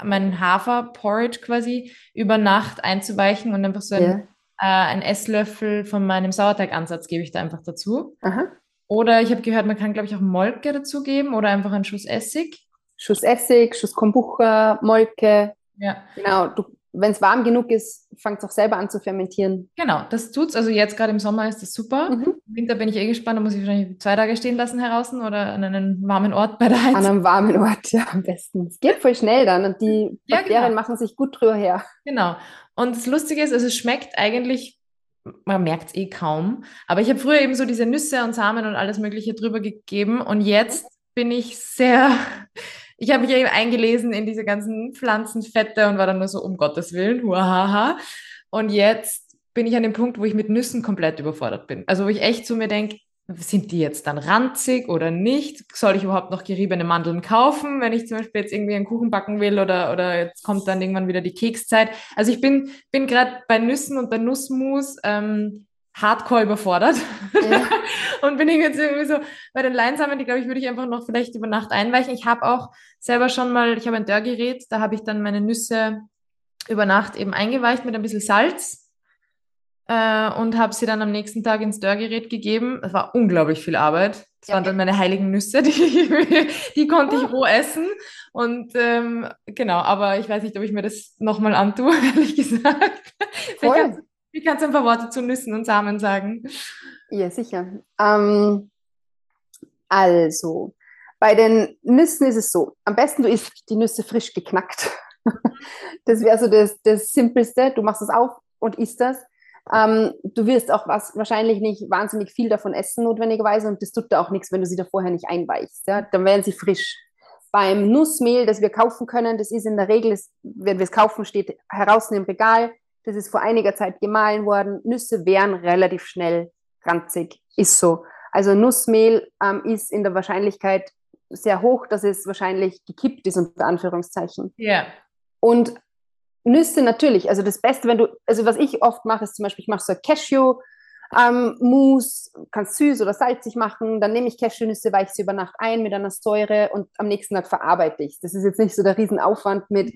meinen Haferporridge quasi über Nacht einzuweichen und einfach so ein, Ja. äh, einen Esslöffel von meinem Sauerteigansatz gebe ich da einfach dazu. Aha. Oder ich habe gehört, man kann, glaube ich, auch Molke dazugeben oder einfach einen Schuss Essig. Schuss Essig, Schuss Kombucha, Molke. Ja, Genau, du, wenn es warm genug ist, fängt es auch selber an zu fermentieren. genau, das tut's. Also jetzt gerade im Sommer ist das super. Mhm. Im Winter bin ich eh gespannt, da muss ich wahrscheinlich zwei Tage stehen lassen heraus oder an einem warmen Ort bei der An Heizung. einem warmen Ort, ja, am besten. Es geht voll schnell dann und die Ja, Bakterien genau. machen sich gut drüber her. Genau. Und das Lustige ist, also es schmeckt eigentlich, man merkt es eh kaum, aber ich habe früher eben so diese Nüsse und Samen und alles Mögliche drüber gegeben und jetzt bin ich sehr, ich habe mich eben eingelesen in diese ganzen Pflanzenfette und war dann nur so, um Gottes Willen, huahaha. Und jetzt bin ich an dem Punkt, wo ich mit Nüssen komplett überfordert bin. Also wo ich echt zu mir denke, sind die jetzt dann ranzig oder nicht? Soll ich überhaupt noch geriebene Mandeln kaufen, wenn ich zum Beispiel jetzt irgendwie einen Kuchen backen will oder, oder jetzt kommt dann irgendwann wieder die Kekszeit? Also ich bin, bin gerade bei Nüssen und bei Nussmus ähm, hardcore überfordert Ja. und bin jetzt irgendwie so bei den Leinsamen, die glaube ich, würde ich einfach noch vielleicht über Nacht einweichen. Ich habe auch selber schon mal, ich habe ein Dörrgerät, da habe ich dann meine Nüsse über Nacht eben eingeweicht mit ein bisschen Salz äh, und habe sie dann am nächsten Tag ins Dörrgerät gegeben. Es war unglaublich viel Arbeit. Das Ja. waren dann meine heiligen Nüsse, die, die konnte ich roh essen. Und ähm, genau, aber ich weiß nicht, ob ich mir das nochmal antue, ehrlich gesagt. Kannst, wie kannst du ein paar Worte zu Nüssen und Samen sagen? Ja, sicher. Ähm, also, bei den Nüssen ist es so, am besten du isst die Nüsse frisch geknackt. Das wäre so das, das Simpelste. Du machst es auf und isst das. Ähm, du wirst auch was, wahrscheinlich nicht wahnsinnig viel davon essen, notwendigerweise, und das tut da auch nichts, wenn du sie da vorher nicht einweichst. Ja? Dann werden sie frisch. Beim Nussmehl, das wir kaufen können, das ist in der Regel, das, wenn wir es kaufen, steht heraus im Regal. Das ist vor einiger Zeit gemahlen worden. Nüsse wären relativ schnell ranzig. Ist so. Also Nussmehl ähm, ist in der Wahrscheinlichkeit sehr hoch, dass es wahrscheinlich gekippt ist, unter Anführungszeichen. Ja. Und Nüsse natürlich, also das Beste, wenn du, also was ich oft mache, ist zum Beispiel, ich mache so Cashew, ähm, kannst süß oder salzig machen, dann nehme ich Cashewnüsse, weiche sie über Nacht ein mit einer Säure und am nächsten Tag verarbeite ich Das ist jetzt nicht so der Riesenaufwand mit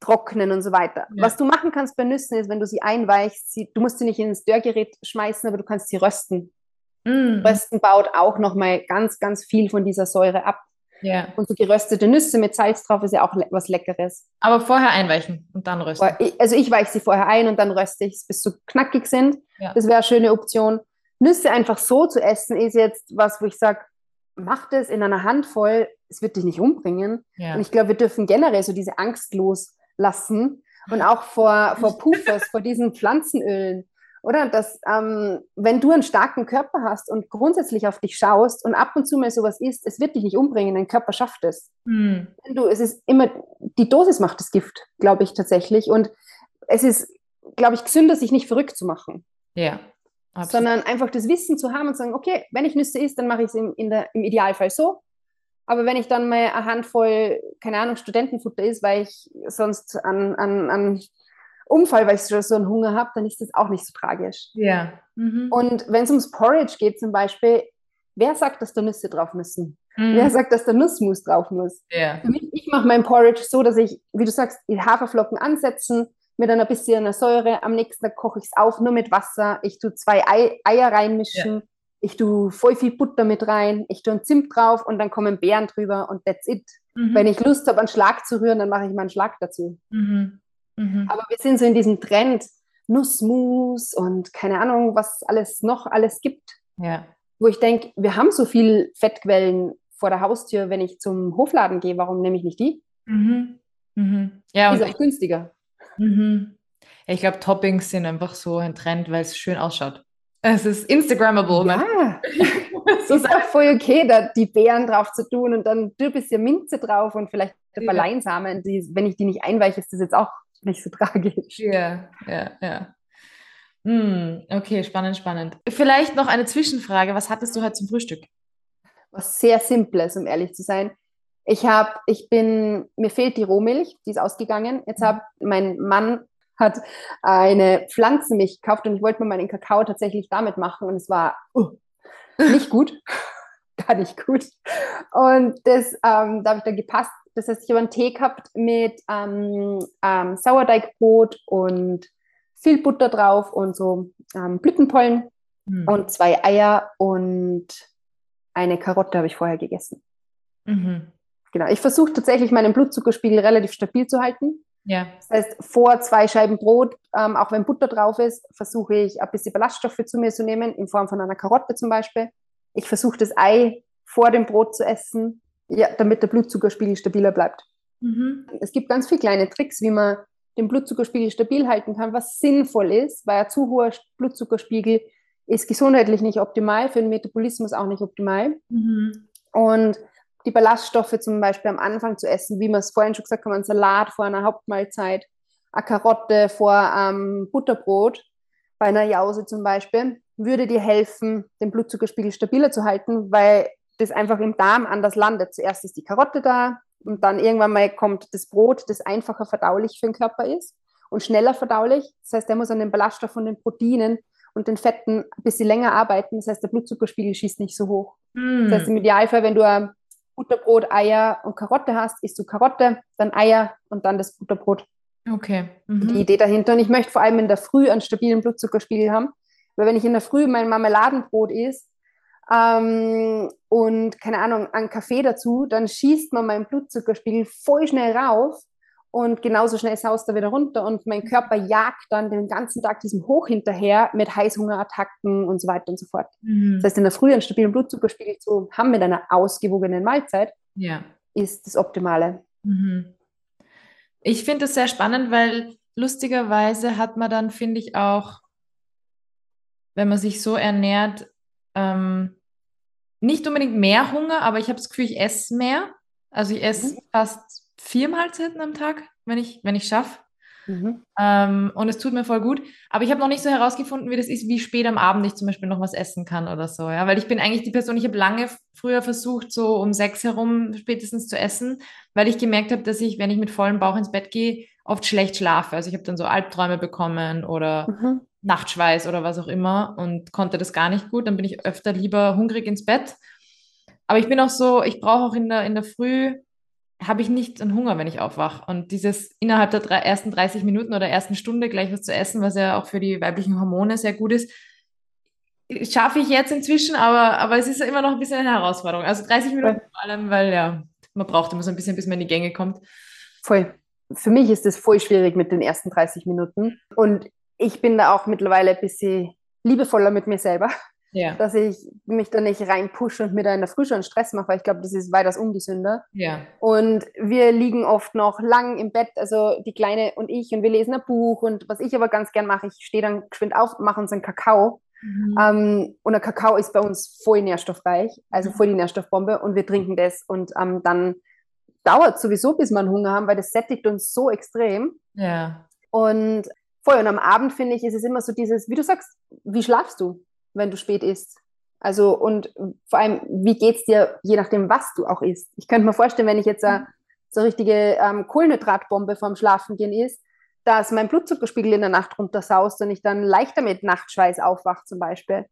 Trocknen und so weiter. Ja. Was du machen kannst bei Nüssen ist, wenn du sie einweichst, sie, du musst sie nicht ins Dörrgerät schmeißen, aber du kannst sie rösten. Mm. Rösten baut auch nochmal ganz, ganz viel von dieser Säure ab. Ja. Und so geröstete Nüsse mit Salz drauf ist ja auch le was Leckeres. Aber vorher einweichen und dann rösten. Also ich weiche sie vorher ein und dann röste ich es, bis sie knackig sind. Ja. Das wäre eine schöne Option. Nüsse einfach so zu essen, ist jetzt was, wo ich sage, mach das in einer Handvoll, es wird dich nicht umbringen. Ja. Und ich glaube, wir dürfen generell so diese Angst loslassen und auch vor, vor Pufers, vor diesen Pflanzenölen. Oder dass, ähm, wenn du einen starken Körper hast und grundsätzlich auf dich schaust und ab und zu mal sowas isst, es wird dich nicht umbringen, dein Körper schafft es. Wenn du, es ist immer, die Dosis macht das Gift, glaube ich tatsächlich. Und es ist, glaube ich, gesünder, sich nicht verrückt zu machen, Ja. Absolut. sondern einfach das Wissen zu haben und zu sagen, okay, wenn ich Nüsse isst, dann mache ich es im, in der, im Idealfall so. Aber wenn ich dann mal eine Handvoll, keine Ahnung, Studentenfutter ist, weil ich sonst an, an, an Unfall, weil ich so einen Hunger habe, dann ist das auch nicht so tragisch. Ja. Mhm. Und wenn es ums Porridge geht zum Beispiel, wer sagt, dass da Nüsse drauf müssen? Mm. Wer sagt, dass da Nussmus drauf muss? Ja. Für mich, ich mache mein Porridge so, dass ich, wie du sagst, die Haferflocken ansetzen, mit einer bisschen Säure. Am nächsten Tag koche ich es auf, nur mit Wasser. Ich tue zwei Ei, Eier reinmischen. Ich tue voll viel Butter mit rein. Ich tue einen Zimt drauf und dann kommen Beeren drüber und that's it. Mhm. Wenn ich Lust habe, einen Schlag zu rühren, dann mache ich mal einen Schlag dazu. Mhm. Mhm. Aber wir sind so in diesem Trend Nussmus und keine Ahnung, was alles noch alles gibt, Ja. wo ich denke, wir haben so viel Fettquellen vor der Haustür, wenn ich zum Hofladen gehe, warum nehme ich nicht die? Mhm. Mhm. Ja, Die ist auch günstiger. Mhm. Ich glaube, Toppings sind einfach so ein Trend, weil es schön ausschaut. Es ist Instagrammable. man- Ja, es ist auch voll okay, da die Beeren drauf zu tun und dann ein bisschen Minze drauf und vielleicht ein paar Ja. Leinsamen. Die, wenn ich die nicht einweiche, ist das jetzt auch nicht so tragisch. Ja, ja, ja. Hm, okay, spannend, spannend. Vielleicht noch eine Zwischenfrage. Was hattest du heute zum Frühstück? Was sehr Simples, um ehrlich zu sein. Ich habe, ich bin, mir fehlt die Rohmilch, die ist ausgegangen. Jetzt hat mein Mann hat eine Pflanzenmilch gekauft und ich wollte mir meinen Kakao tatsächlich damit machen und es war uh, nicht gut, gar nicht gut. Und das, ähm, da habe ich dann gepasst, Das heißt, ich habe einen Tee gehabt mit ähm, ähm, Sauerteigbrot und viel Butter drauf und so ähm, Blütenpollen mhm. und zwei Eier und eine Karotte habe ich vorher gegessen. Mhm. Genau. Ich versuche tatsächlich meinen Blutzuckerspiegel relativ stabil zu halten. Ja. Das heißt, vor zwei Scheiben Brot, ähm, auch wenn Butter drauf ist, versuche ich ein bisschen Ballaststoffe zu mir zu nehmen, in Form von einer Karotte zum Beispiel. Ich versuche das Ei vor dem Brot zu essen, ja, damit der Blutzuckerspiegel stabiler bleibt. Mhm. Es gibt ganz viele kleine Tricks, wie man den Blutzuckerspiegel stabil halten kann, was sinnvoll ist, weil ein zu hoher Blutzuckerspiegel ist gesundheitlich nicht optimal, für den Metabolismus auch nicht optimal. Mhm. Und die Ballaststoffe zum Beispiel am Anfang zu essen, wie wir es vorhin schon gesagt haben, ein Salat vor einer Hauptmahlzeit, eine Karotte vor ähm, Butterbrot, bei einer Jause zum Beispiel, würde dir helfen, den Blutzuckerspiegel stabiler zu halten, weil das einfach im Darm anders landet. Zuerst ist die Karotte da und dann irgendwann mal kommt das Brot, das einfacher verdaulich für den Körper ist und schneller verdaulich. Das heißt, der muss an den Ballaststoffen und den Proteinen und den Fetten ein bisschen länger arbeiten. Das heißt, der Blutzuckerspiegel schießt nicht so hoch. Mm. Das heißt, im Idealfall, wenn du ein Butterbrot, Eier und Karotte hast, isst du Karotte, dann Eier und dann das Butterbrot. Okay. Mhm. Die Idee dahinter. Und ich möchte vor allem in der Früh einen stabilen Blutzuckerspiegel haben. Weil wenn ich in der Früh mein Marmeladenbrot isst ähm, und keine Ahnung, einen Kaffee dazu, dann schießt man meinen Blutzuckerspiegel voll schnell rauf und genauso schnell saust er wieder runter und mein Körper jagt dann den ganzen Tag diesem Hoch hinterher mit Heißhungerattacken und so weiter und so fort. Mhm. Das heißt, in der Früh einen stabilen Blutzuckerspiegel zu haben mit einer ausgewogenen Mahlzeit, ja. ist das Optimale. Mhm. Ich finde es sehr spannend, weil lustigerweise hat man dann, finde ich, auch, wenn man sich so ernährt, ähm, nicht unbedingt mehr Hunger, aber ich habe das Gefühl, ich esse mehr. Also ich esse mhm. fast vier Mahlzeiten am Tag, wenn ich, wenn ich schaffe. Mhm. Ähm, und es tut mir voll gut. Aber ich habe noch nicht so herausgefunden, wie das ist, wie spät am Abend ich zum Beispiel noch was essen kann oder so. Ja? Weil ich bin eigentlich die Person, ich habe lange früher versucht, so um sechs herum spätestens zu essen, weil ich gemerkt habe, dass ich, wenn ich mit vollem Bauch ins Bett gehe, oft schlecht schlafe. Also ich habe dann so Albträume bekommen oder mhm. Nachtschweiß oder was auch immer und konnte das gar nicht gut. Dann bin ich öfter lieber hungrig ins Bett. Aber ich bin auch so, ich brauche auch in der, in der Früh habe ich nicht einen Hunger, wenn ich aufwache. Und dieses innerhalb der drei, ersten 30 Minuten oder ersten Stunde gleich was zu essen, was ja auch für die weiblichen Hormone sehr gut ist, schaffe ich jetzt inzwischen, aber, aber es ist immer noch ein bisschen eine Herausforderung. Also 30 Minuten vor allem, weil ja, man braucht immer so ein bisschen, bis man in die Gänge kommt. Voll. Für mich ist es voll schwierig mit den ersten 30 Minuten. Und ich bin da auch mittlerweile ein bisschen liebevoller mit mir selber ja. dass ich mich da nicht reinpushe und mir da in der Früh schon Stress mache, weil ich glaube, das ist weitaus ungesünder. Ja. Und wir liegen oft noch lang im Bett, also die Kleine und ich, und wir lesen ein Buch. Und was ich aber ganz gern mache, ich stehe dann geschwind auf, mache uns einen Kakao. Mhm. Ähm, und der Kakao ist bei uns voll nährstoffreich, also voll die Nährstoffbombe. Und wir trinken das und ähm, dann dauert sowieso, bis wir einen Hunger haben, weil das sättigt uns so extrem. Ja. Und voll. Und am Abend finde ich, ist es immer so dieses, wie du sagst, wie schlafst du? Wenn du spät isst? Also und vor allem, wie geht es dir, je nachdem, was du auch isst? Ich könnte mir vorstellen, wenn ich jetzt eine, so eine richtige ähm, Kohlenhydratbombe vorm Schlafengehen isst, dass mein Blutzuckerspiegel in der Nacht runtersaust und ich dann leichter mit Nachtschweiß aufwache zum Beispiel.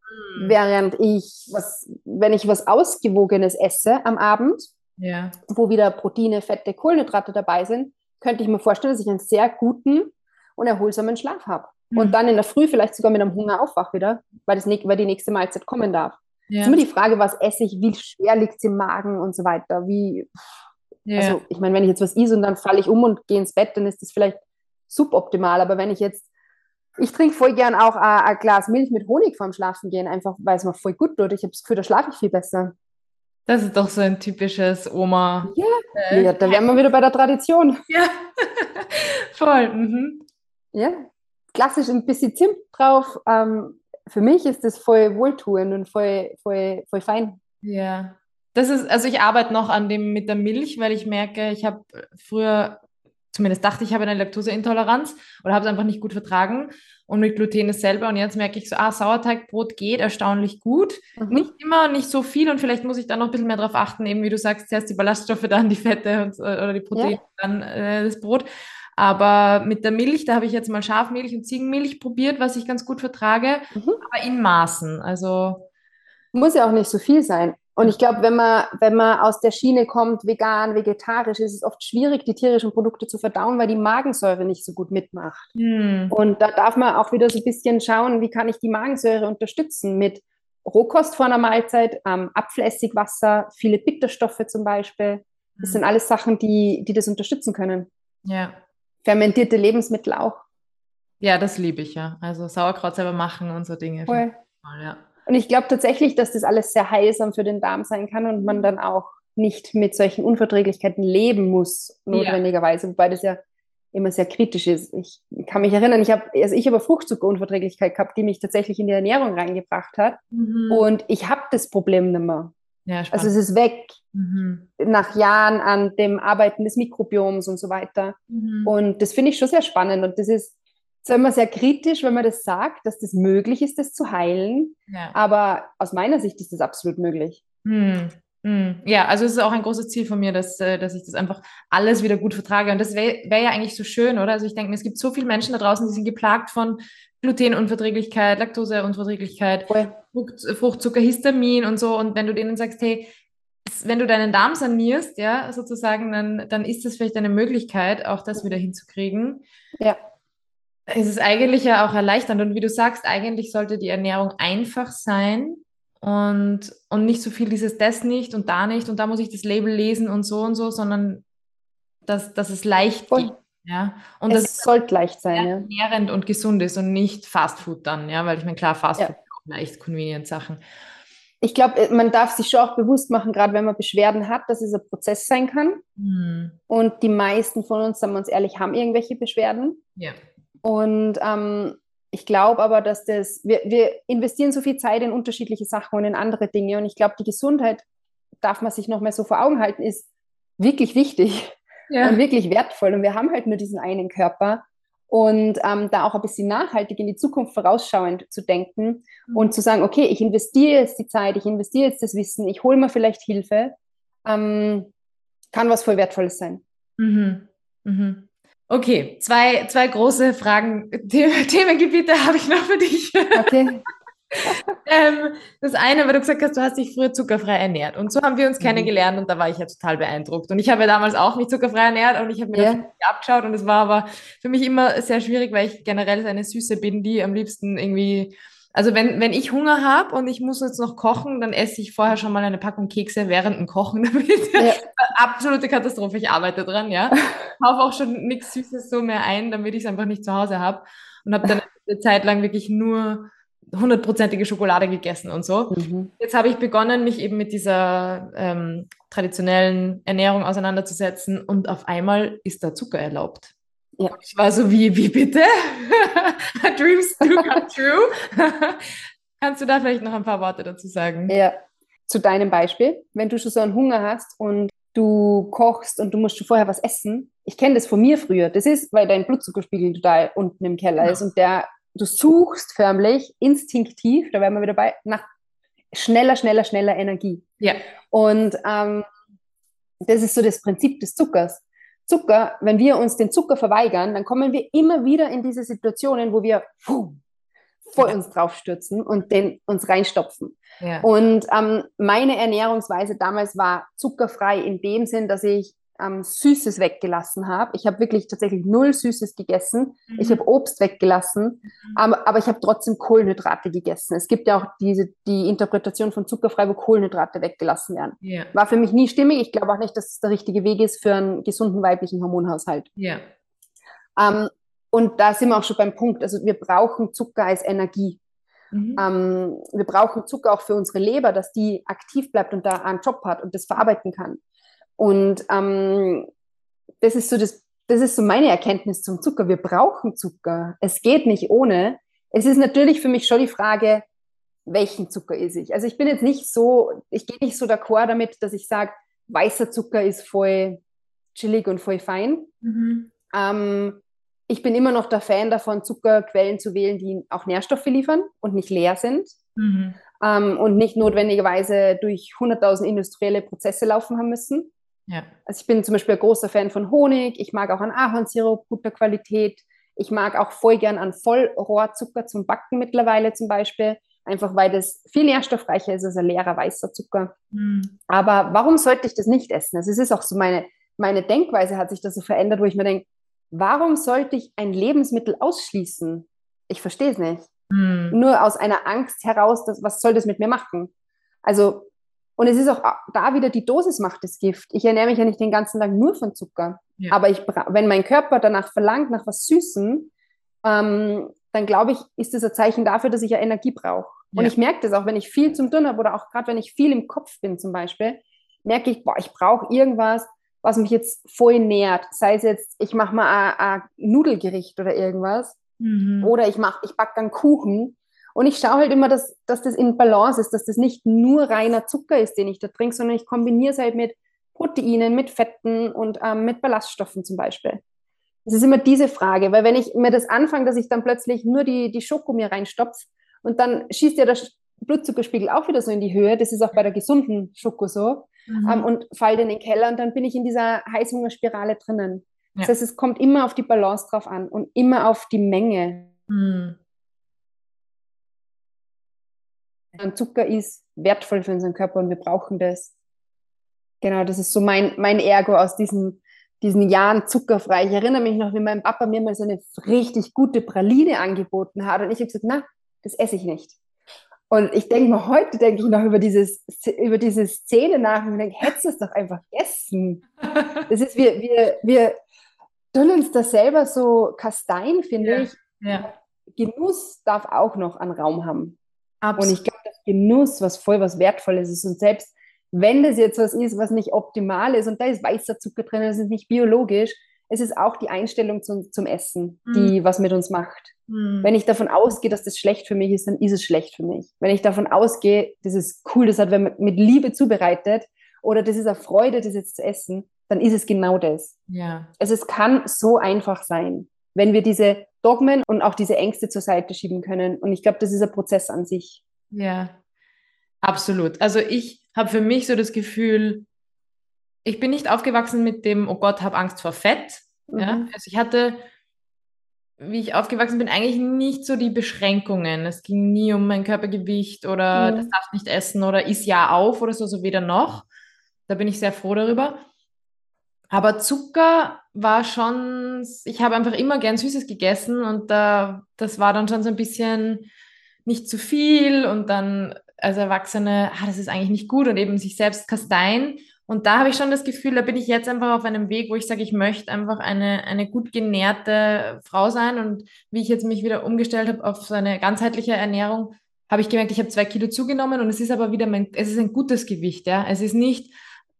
Mhm. Während ich, was, wenn ich was Ausgewogenes esse am Abend, ja. wo wieder Proteine, Fette, Kohlenhydrate dabei sind, könnte ich mir vorstellen, dass ich einen sehr guten und erholsamen Schlaf habe und mhm. dann in der Früh vielleicht sogar mit einem Hunger aufwach wieder, weil, das, weil die nächste Mahlzeit kommen darf. Ja. ist immer die Frage, was esse ich, wie schwer liegt es im Magen und so weiter. Wie, ja. Also, ich meine, wenn ich jetzt was esse und dann falle ich um und gehe ins Bett, dann ist das vielleicht suboptimal. Aber wenn ich jetzt, ich trinke voll gern auch ein, ein Glas Milch mit Honig vorm Schlafen gehen, einfach weil es mir voll gut tut. Ich habe das Gefühl, da schlafe ich viel besser. Das ist doch so ein typisches Oma. Ja, äh, ja da wären wir wieder bei der Tradition. Ja, voll. Mhm. Ja, klassisch ein bisschen Zimt drauf. Ähm, für mich ist das voll wohltuend und voll, voll, voll fein. Ja. Das ist, also ich arbeite noch an dem mit der Milch, weil ich merke, ich habe früher, zumindest dachte ich, habe eine Laktoseintoleranz oder habe es einfach nicht gut vertragen und mit Gluten ist selber. Und jetzt merke ich so, ah, Sauerteigbrot geht erstaunlich gut. Mhm. Nicht immer, nicht so viel und vielleicht muss ich dann noch ein bisschen mehr darauf achten, eben wie du sagst, zuerst die Ballaststoffe, dann die Fette und, oder die Proteine, ja. dann äh, das Brot. Aber mit der Milch, da habe ich jetzt mal Schafmilch und Ziegenmilch probiert, was ich ganz gut vertrage, mhm. aber in Maßen. Also muss ja auch nicht so viel sein. Und ich glaube, wenn man, wenn man aus der Schiene kommt, vegan, vegetarisch, ist es oft schwierig, die tierischen Produkte zu verdauen, weil die Magensäure nicht so gut mitmacht. Hm. Und da darf man auch wieder so ein bisschen schauen, wie kann ich die Magensäure unterstützen mit Rohkost vor einer Mahlzeit, ähm, Apfelessigwasser, viele Bitterstoffe zum Beispiel. Das hm. sind alles Sachen, die, die das unterstützen können. Ja. Fermentierte Lebensmittel auch. Ja, das liebe ich ja. Also Sauerkraut selber machen und so Dinge. Voll. Ja. Und ich glaube tatsächlich, dass das alles sehr heilsam für den Darm sein kann und man dann auch nicht mit solchen Unverträglichkeiten leben muss, notwendigerweise, ja. wobei das ja immer sehr kritisch ist. Ich kann mich erinnern, ich habe also ich habe Fruchtzuckerunverträglichkeit gehabt, die mich tatsächlich in die Ernährung reingebracht hat mhm. und ich habe das Problem nicht mehr. Ja, also es ist weg mhm. nach Jahren an dem Arbeiten des Mikrobioms und so weiter. Mhm. Und das finde ich schon sehr spannend und das ist zwar immer sehr kritisch, wenn man das sagt, dass das möglich ist, das zu heilen. Ja. Aber aus meiner Sicht ist das absolut möglich. Hm. Hm. Ja, also es ist auch ein großes Ziel von mir, dass, äh, dass ich das einfach alles wieder gut vertrage. Und das wäre wär ja eigentlich so schön, oder? Also ich denke, es gibt so viele Menschen da draußen, die sind geplagt von Glutenunverträglichkeit, Laktoseunverträglichkeit, Frucht, Fruchtzucker, Histamin und so. Und wenn du denen sagst, hey, wenn du deinen Darm sanierst, ja, sozusagen, dann, dann ist das vielleicht eine Möglichkeit, auch das wieder hinzukriegen. Ja es ist eigentlich ja auch erleichternd. Und wie du sagst, eigentlich sollte die Ernährung einfach sein und, und nicht so viel dieses das nicht und da nicht und da muss ich das Label lesen und so und so, sondern dass, dass es leicht Voll. geht. Ja, und es das sollte leicht sein, ja. Nährend und gesund ist und nicht Fastfood dann, ja, weil ich meine, klar, Fastfood ja. auch leicht convenient Sachen. Ich glaube, äh, man darf sich schon auch bewusst machen, gerade wenn man Beschwerden hat, dass es ein Prozess sein kann. Hm. Und die meisten von uns, sagen wir uns ehrlich, haben irgendwelche Beschwerden. Ja. Und ähm, ich glaube aber, dass das, wir, wir investieren so viel Zeit in unterschiedliche Sachen und in andere Dinge. Und ich glaube, die Gesundheit, darf man sich noch mal so vor Augen halten, ist wirklich wichtig ja. und wirklich wertvoll. Und wir haben halt nur diesen einen Körper. Und ähm, da auch ein bisschen nachhaltig in die Zukunft vorausschauend zu denken mhm. und zu sagen, okay, ich investiere jetzt die Zeit, ich investiere jetzt das Wissen, ich hole mir vielleicht Hilfe, ähm, kann was voll Wertvolles sein. Mhm. Mhm. Okay, zwei, zwei große Fragen, Themengebiete habe ich noch für dich. Okay. ähm, das eine, weil du gesagt hast, du hast dich früher zuckerfrei ernährt. Und so haben wir uns mhm. kennengelernt und da war ich ja total beeindruckt. Und ich habe ja damals auch mich zuckerfrei ernährt und ich habe mir yeah. das abgeschaut und es war aber für mich immer sehr schwierig, weil ich generell eine Süße bin, die am liebsten irgendwie also wenn, wenn ich Hunger habe und ich muss jetzt noch kochen, dann esse ich vorher schon mal eine Packung Kekse während dem Kochen damit. Ja. Absolute Katastrophe, ich arbeite dran, ja. Kaufe auch schon nichts Süßes so mehr ein, damit ich es einfach nicht zu Hause habe. Und habe dann eine Zeit lang wirklich nur hundertprozentige Schokolade gegessen und so. Mhm. Jetzt habe ich begonnen, mich eben mit dieser ähm, traditionellen Ernährung auseinanderzusetzen und auf einmal ist da Zucker erlaubt. Ja. Ich war so, wie, wie bitte? Dreams do come true. Kannst du da vielleicht noch ein paar Worte dazu sagen? Ja, zu deinem Beispiel, wenn du schon so einen Hunger hast und du kochst und du musst schon vorher was essen. Ich kenne das von mir früher. Das ist, weil dein Blutzuckerspiegel total unten im Keller ja. ist und der, du suchst förmlich instinktiv, da wären wir wieder bei, nach schneller, schneller, schneller Energie. Ja. Und ähm, das ist so das Prinzip des Zuckers. Zucker, wenn wir uns den Zucker verweigern, dann kommen wir immer wieder in diese Situationen, wo wir puh, vor ja. uns draufstürzen und den uns reinstopfen. Ja. Und ähm, meine Ernährungsweise damals war zuckerfrei in dem Sinn, dass ich ähm, Süßes weggelassen habe. Ich habe wirklich tatsächlich null Süßes gegessen. Mhm. Ich habe Obst weggelassen, mhm. aber, aber ich habe trotzdem Kohlenhydrate gegessen. Es gibt ja auch diese, die Interpretation von zuckerfrei, wo Kohlenhydrate weggelassen werden. Yeah. War für mich nie stimmig. Ich glaube auch nicht, dass es der richtige Weg ist für einen gesunden weiblichen Hormonhaushalt. Yeah. Ähm, und da sind wir auch schon beim Punkt. Also wir brauchen Zucker als Energie. Mhm. Ähm, wir brauchen Zucker auch für unsere Leber, dass die aktiv bleibt und da einen Job hat und das verarbeiten kann. Und ähm, das ist so das, das ist so meine Erkenntnis zum Zucker. Wir brauchen Zucker. Es geht nicht ohne. Es ist natürlich für mich schon die Frage, welchen Zucker esse ich? Also ich bin jetzt nicht so, ich gehe nicht so d'accord damit, dass ich sage, weißer Zucker ist voll chillig und voll fein. Mhm. Ähm, ich bin immer noch der Fan davon, Zuckerquellen zu wählen, die auch Nährstoffe liefern und nicht leer sind. Mhm. Ähm, und nicht notwendigerweise durch 100.000 industrielle Prozesse laufen haben müssen. Ja. Also ich bin zum Beispiel ein großer Fan von Honig. Ich mag auch an Ahornsirup, guter Qualität. Ich mag auch voll gern an Vollrohrzucker zum Backen mittlerweile zum Beispiel. einfach weil das viel nährstoffreicher ist als ein leerer weißer Zucker. Mhm. Aber warum sollte ich das nicht essen? Also es ist auch so meine, meine Denkweise hat sich da so verändert, wo ich mir denke, warum sollte ich ein Lebensmittel ausschließen? Ich verstehe es nicht. Mhm. Nur aus einer Angst heraus, dass, was soll das mit mir machen? Also, und es ist auch da wieder die Dosis macht das Gift. Ich ernähre mich ja nicht den ganzen Tag nur von Zucker. Ja. Aber ich, wenn mein Körper danach verlangt, nach was Süßen, ähm, dann glaube ich, ist das ein Zeichen dafür, dass ich ja Energie brauche. Ja. Und ich merke das auch, wenn ich viel zum Tun habe oder auch gerade wenn ich viel im Kopf bin zum Beispiel, merke ich, boah, ich brauche irgendwas, was mich jetzt voll nährt. Sei es jetzt, ich mache mal ein, ein Nudelgericht oder irgendwas. Mhm. Oder ich mache, ich backe dann Kuchen. Und ich schaue halt immer, dass, dass das in Balance ist, dass das nicht nur reiner Zucker ist, den ich da trinke, sondern ich kombiniere es halt mit Proteinen, mit Fetten und ähm, mit Ballaststoffen zum Beispiel. Es ist immer diese Frage, weil wenn ich mir das anfange, dass ich dann plötzlich nur die, die Schoko mir reinstopfe und dann schießt ja der Blutzuckerspiegel auch wieder so in die Höhe, das ist auch bei der gesunden Schoko so, mhm. ähm, und fällt in den Keller und dann bin ich in dieser Heißhungerspirale drinnen. Ja. Das heißt, es kommt immer auf die Balance drauf an und immer auf die Menge. Mhm. Zucker ist wertvoll für unseren Körper und wir brauchen das. Genau, das ist so mein, mein Ergo aus diesem diesen Jahren zuckerfrei. Ich erinnere mich noch, wie mein Papa mir mal so eine richtig gute Praline angeboten hat und ich habe gesagt, na, das esse ich nicht. Und ich denke mal, heute denke ich noch über, dieses, über diese Szene nach und denke, hättest du es doch einfach essen. Das ist, wir, wir, wir tun uns das selber so kastein, finde ja, ich. Ja. Genuss darf auch noch einen Raum haben. Absolut. Und ich dass Genuss was voll was Wertvolles ist. Und selbst wenn das jetzt was ist, was nicht optimal ist und da ist weißer Zucker drin, das ist nicht biologisch, es ist auch die Einstellung zum, zum Essen, die mhm. was mit uns macht. Mhm. Wenn ich davon ausgehe, dass das schlecht für mich ist, dann ist es schlecht für mich. Wenn ich davon ausgehe, das ist cool, das hat man mit Liebe zubereitet oder das ist eine Freude, das jetzt zu essen, dann ist es genau das. Ja. Also es kann so einfach sein, wenn wir diese Dogmen und auch diese Ängste zur Seite schieben können. Und ich glaube, das ist ein Prozess an sich. Ja, absolut. Also ich habe für mich so das Gefühl, ich bin nicht aufgewachsen mit dem, oh Gott, habe Angst vor Fett. Mhm. Ja? Also ich hatte, wie ich aufgewachsen bin, eigentlich nicht so die Beschränkungen. Es ging nie um mein Körpergewicht oder mhm. das darf nicht essen oder ist ja auf oder so, so weder noch. Da bin ich sehr froh darüber. Aber Zucker war schon, ich habe einfach immer gern Süßes gegessen und da, das war dann schon so ein bisschen nicht zu viel und dann als Erwachsene, ah, das ist eigentlich nicht gut und eben sich selbst kasteien. Und da habe ich schon das Gefühl, da bin ich jetzt einfach auf einem Weg, wo ich sage, ich möchte einfach eine, eine gut genährte Frau sein. Und wie ich jetzt mich wieder umgestellt habe auf so eine ganzheitliche Ernährung, habe ich gemerkt, ich habe zwei Kilo zugenommen und es ist aber wieder mein, es ist ein gutes Gewicht, ja. Es ist nicht,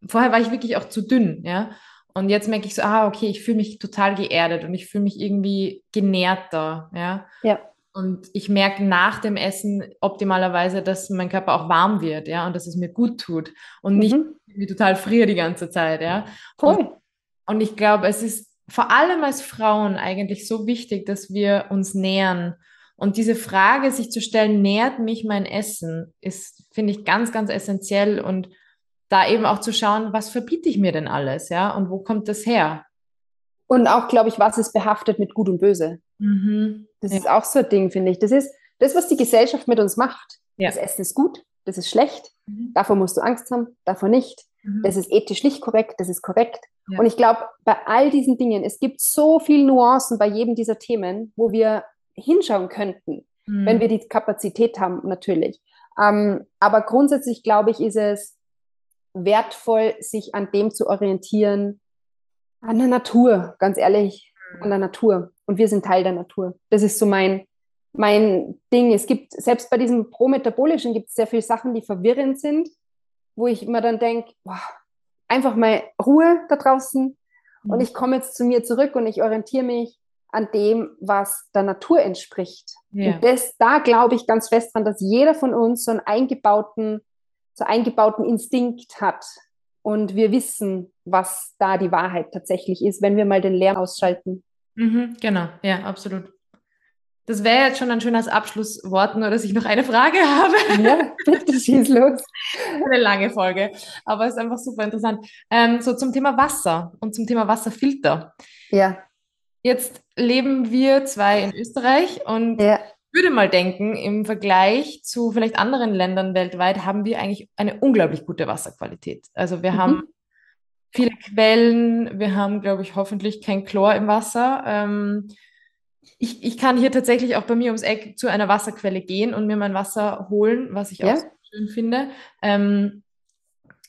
vorher war ich wirklich auch zu dünn, ja. Und jetzt merke ich so, ah, okay, ich fühle mich total geerdet und ich fühle mich irgendwie genährter, ja. Ja. Und ich merke nach dem Essen optimalerweise, dass mein Körper auch warm wird, ja, und dass es mir gut tut und nicht mhm. wie total friere die ganze Zeit, ja. Voll. Und, und ich glaube, es ist vor allem als Frauen eigentlich so wichtig, dass wir uns nähern. Und diese Frage, sich zu stellen, nährt mich mein Essen, ist, finde ich, ganz, ganz essentiell. Und da eben auch zu schauen, was verbiete ich mir denn alles, ja, und wo kommt das her? Und auch, glaube ich, was ist behaftet mit Gut und Böse. Mhm. Das ja. ist auch so ein Ding, finde ich. Das ist das, was die Gesellschaft mit uns macht. Ja. Das Essen ist gut, das ist schlecht, mhm. davor musst du Angst haben, davor nicht. Mhm. Das ist ethisch nicht korrekt, das ist korrekt. Ja. Und ich glaube, bei all diesen Dingen, es gibt so viele Nuancen bei jedem dieser Themen, wo wir hinschauen könnten, mhm. wenn wir die Kapazität haben, natürlich. Ähm, aber grundsätzlich, glaube ich, ist es wertvoll, sich an dem zu orientieren, an der Natur, ganz ehrlich, an der Natur. Und wir sind Teil der Natur. Das ist so mein, mein Ding. Es gibt, selbst bei diesem Prometabolischen gibt es sehr viele Sachen, die verwirrend sind, wo ich immer dann denke, einfach mal Ruhe da draußen. Und mhm. ich komme jetzt zu mir zurück und ich orientiere mich an dem, was der Natur entspricht. Ja. Und das, da glaube ich ganz fest dran, dass jeder von uns so einen eingebauten, so eingebauten Instinkt hat. Und wir wissen, was da die Wahrheit tatsächlich ist, wenn wir mal den Lärm ausschalten. Mhm, genau, ja, absolut. Das wäre jetzt schon ein schönes Abschlusswort, nur dass ich noch eine Frage habe. Ja, bitte schieß los. Eine lange Folge, aber es ist einfach super interessant. Ähm, so zum Thema Wasser und zum Thema Wasserfilter. Ja. Jetzt leben wir zwei in Österreich und ja. würde mal denken, im Vergleich zu vielleicht anderen Ländern weltweit haben wir eigentlich eine unglaublich gute Wasserqualität. Also wir mhm. haben viele Quellen, wir haben, glaube ich, hoffentlich kein Chlor im Wasser. Ähm, ich, ich kann hier tatsächlich auch bei mir ums Eck zu einer Wasserquelle gehen und mir mein Wasser holen, was ich ja. auch schön finde. Ähm,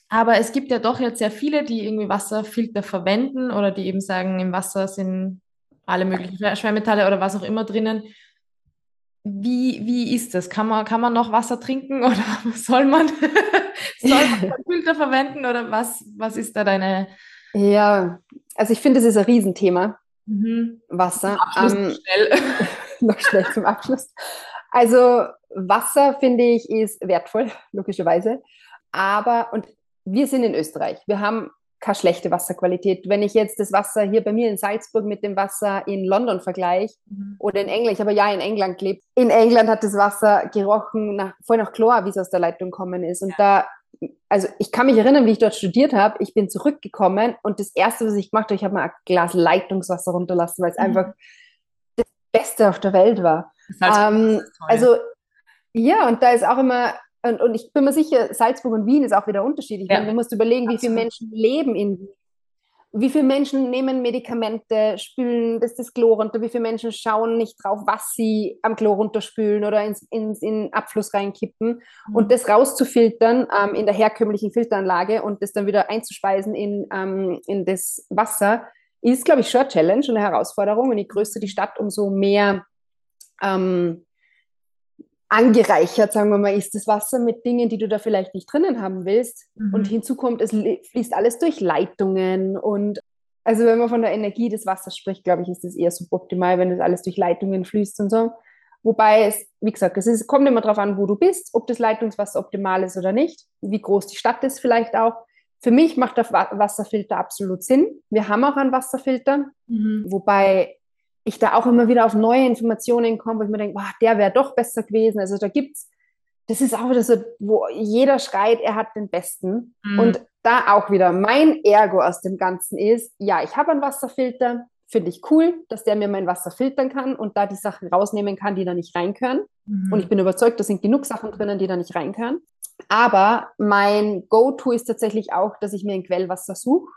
aber es gibt ja doch jetzt sehr viele, die irgendwie Wasserfilter verwenden oder die eben sagen, im Wasser sind alle möglichen Schwermetalle oder was auch immer drinnen. Wie, wie ist das? Kann man, kann man noch Wasser trinken oder soll man, soll man Filter verwenden oder was, was ist da deine? Ja, also ich finde, es ist ein Riesenthema. Mhm. Wasser. Ähm, schnell. noch schnell zum Abschluss. Also Wasser finde ich ist wertvoll, logischerweise. Aber, und wir sind in Österreich. Wir haben keine schlechte Wasserqualität. Wenn ich jetzt das Wasser hier bei mir in Salzburg mit dem Wasser in London vergleiche mhm. oder in England, ich habe ja in England gelebt, in England hat das Wasser gerochen nach, voll nach Chlor, wie es aus der Leitung gekommen ist. Und ja. da, also ich kann mich erinnern, wie ich dort studiert habe, ich bin zurückgekommen und das Erste, was ich gemacht habe, ich habe mal ein Glas Leitungswasser runterlassen, weil es mhm. einfach das Beste auf der Welt war. Ähm, also ja, und da ist auch immer und, und ich bin mir sicher, Salzburg und Wien ist auch wieder unterschiedlich. Ja. Du musst überlegen, wie viele Menschen leben in Wien. Wie viele Menschen nehmen Medikamente, spülen das, das Klo runter? Wie viele Menschen schauen nicht drauf, was sie am Klo runterspülen oder ins, ins in Abfluss reinkippen? Mhm. Und das rauszufiltern ähm, in der herkömmlichen Filteranlage und das dann wieder einzuspeisen in, ähm, in das Wasser, ist, glaube ich, schon eine Challenge und eine Herausforderung. Und je größer die Stadt, umso mehr ähm, angereichert, sagen wir mal, ist das Wasser mit Dingen, die du da vielleicht nicht drinnen haben willst. Mhm. Und hinzu kommt, es fließt alles durch Leitungen und also wenn man von der Energie des Wassers spricht, glaube ich, ist das eher suboptimal, wenn das alles durch Leitungen fließt und so. Wobei es, wie gesagt, es ist, kommt immer darauf an, wo du bist, ob das Leitungswasser optimal ist oder nicht, wie groß die Stadt ist vielleicht auch. Für mich macht der Wasserfilter absolut Sinn. Wir haben auch einen Wasserfilter, mhm. wobei ich da auch immer wieder auf neue Informationen komme, wo ich mir denke, wow, der wäre doch besser gewesen. Also da gibt es, das ist auch wieder so, wo jeder schreit, er hat den Besten. Mhm. Und da auch wieder mein Ergo aus dem Ganzen ist, ja, ich habe einen Wasserfilter, finde ich cool, dass der mir mein Wasser filtern kann und da die Sachen rausnehmen kann, die da nicht reinkören. Mhm. Und ich bin überzeugt, da sind genug Sachen drinnen, die da nicht reinkören. Aber mein Go-To ist tatsächlich auch, dass ich mir ein Quellwasser suche.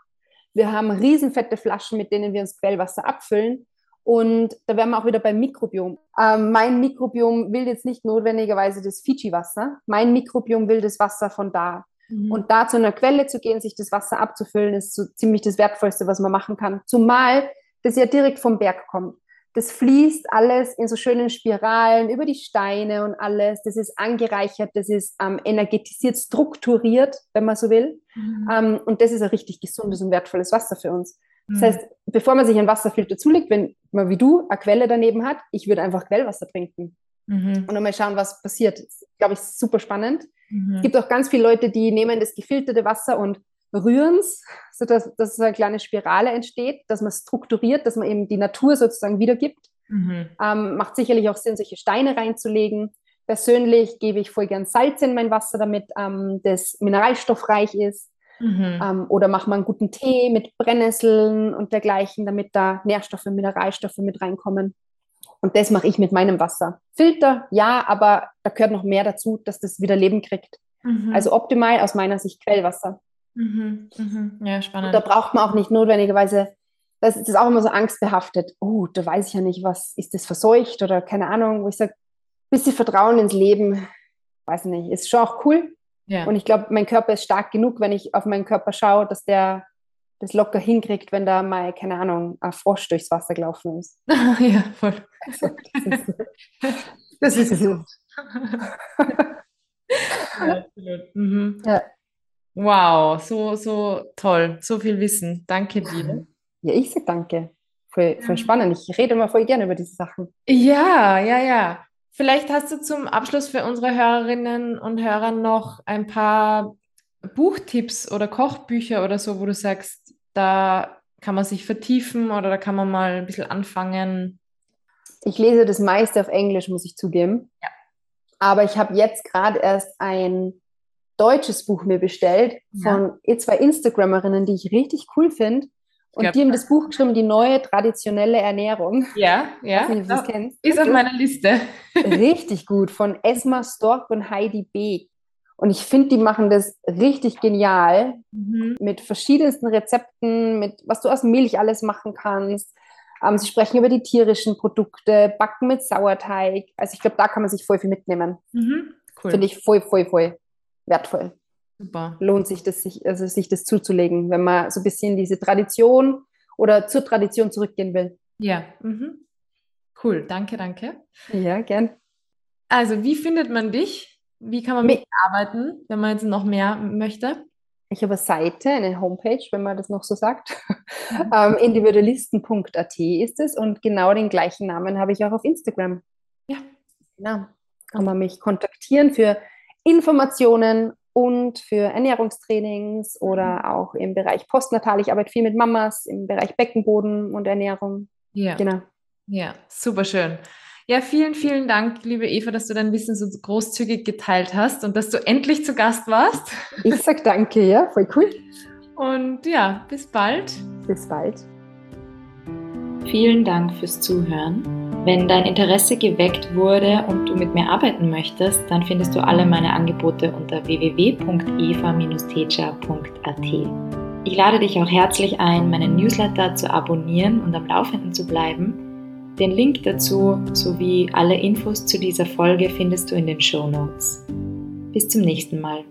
Wir haben riesenfette Flaschen, mit denen wir uns Quellwasser abfüllen. Und da wären wir auch wieder beim Mikrobiom. Ähm, mein Mikrobiom will jetzt nicht notwendigerweise das Fiji-Wasser. Mein Mikrobiom will das Wasser von da. Mhm. Und da zu einer Quelle zu gehen, sich das Wasser abzufüllen, ist so ziemlich das Wertvollste, was man machen kann. Zumal das ja direkt vom Berg kommt. Das fließt alles in so schönen Spiralen über die Steine und alles. Das ist angereichert, das ist ähm, energetisiert, strukturiert, wenn man so will. Mhm. Ähm, und das ist ein richtig gesundes und wertvolles Wasser für uns. Das heißt, bevor man sich einen Wasserfilter zulegt, wenn man wie du eine Quelle daneben hat, ich würde einfach Quellwasser trinken mhm. und mal schauen, was passiert. Das glaube ich, super spannend. Mhm. Es gibt auch ganz viele Leute, die nehmen das gefilterte Wasser und rühren es, sodass dass eine kleine Spirale entsteht, dass man strukturiert, dass man eben die Natur sozusagen wiedergibt. Mhm. Ähm, macht sicherlich auch Sinn, solche Steine reinzulegen. Persönlich gebe ich voll gern Salz in mein Wasser, damit ähm, das mineralstoffreich ist. Mhm. Ähm, oder macht man einen guten Tee mit Brennnesseln und dergleichen, damit da Nährstoffe, Mineralstoffe mit reinkommen. Und das mache ich mit meinem Wasser. Filter, ja, aber da gehört noch mehr dazu, dass das wieder Leben kriegt. Mhm. Also optimal aus meiner Sicht Quellwasser. Mhm. mhm. Ja, spannend. Und da braucht man auch nicht notwendigerweise, das ist auch immer so angstbehaftet. Oh, da weiß ich ja nicht, was ist das verseucht oder keine Ahnung, wo ich sage, bisschen Vertrauen ins Leben, weiß nicht, ist schon auch cool, ja. Und ich glaube, mein Körper ist stark genug, wenn ich auf meinen Körper schaue, dass der das locker hinkriegt, wenn da mal, keine Ahnung, ein Frosch durchs Wasser gelaufen ist. ja, voll. das ist so. ja, absolut. Mhm. Ja. Wow, so, so toll, so viel Wissen. Danke dir. Ja, ich sage danke. Voll, voll spannend. Ich rede immer voll gerne über diese Sachen. Ja, ja, ja. Vielleicht hast du zum Abschluss für unsere Hörerinnen und Hörer noch ein paar Buchtipps oder Kochbücher oder so, wo du sagst, da kann man sich vertiefen oder da kann man mal ein bisschen anfangen. Ich lese das meiste auf Englisch, muss ich zugeben. Ja. Aber ich habe jetzt gerade erst ein deutsches Buch mir bestellt von ja. zwei Instagrammerinnen, die ich richtig cool finde. Und die haben das Buch geschrieben, die neue traditionelle Ernährung. Ja, ja. Nicht, das kennst. Ist auf meiner Liste. Richtig gut, von Esma Stork und Heidi Beek. Und ich finde, die machen das richtig genial mhm. mit verschiedensten Rezepten, mit was du aus Milch alles machen kannst. Ähm, sie sprechen über die tierischen Produkte, Backen mit Sauerteig. Also ich glaube, da kann man sich voll viel mitnehmen. Mhm. Cool. Finde ich voll, voll, voll wertvoll. Super. Lohnt sich das, sich, also sich das zuzulegen, wenn man so ein bisschen diese Tradition oder zur Tradition zurückgehen will. Ja, mhm. cool. Danke, danke. Ja, gern. Also, wie findet man dich? Wie kann man mit arbeiten, wenn man jetzt noch mehr möchte? Ich habe eine Seite, eine Homepage, wenn man das noch so sagt. Mhm. ähm, individualisten.at ist es und genau den gleichen Namen habe ich auch auf Instagram. Ja. Genau. Kann man mich kontaktieren für Informationen und für Ernährungstrainings oder mhm. auch im Bereich Postnatal. Ich arbeite viel mit Mamas im Bereich Beckenboden und Ernährung. Ja. Genau. Ja, super schön. Ja, vielen, vielen Dank, liebe Eva, dass du dein Wissen so großzügig geteilt hast und dass du endlich zu Gast warst. Ich sag danke, ja, voll cool. Und ja, bis bald. Bis bald. Vielen Dank fürs Zuhören. Wenn dein Interesse geweckt wurde und du mit mir arbeiten möchtest, dann findest du alle meine Angebote unter www.eva-teacher.at. Ich lade dich auch herzlich ein, meinen Newsletter zu abonnieren und am Laufenden zu bleiben. Den Link dazu sowie alle Infos zu dieser Folge findest du in den Show Notes. Bis zum nächsten Mal.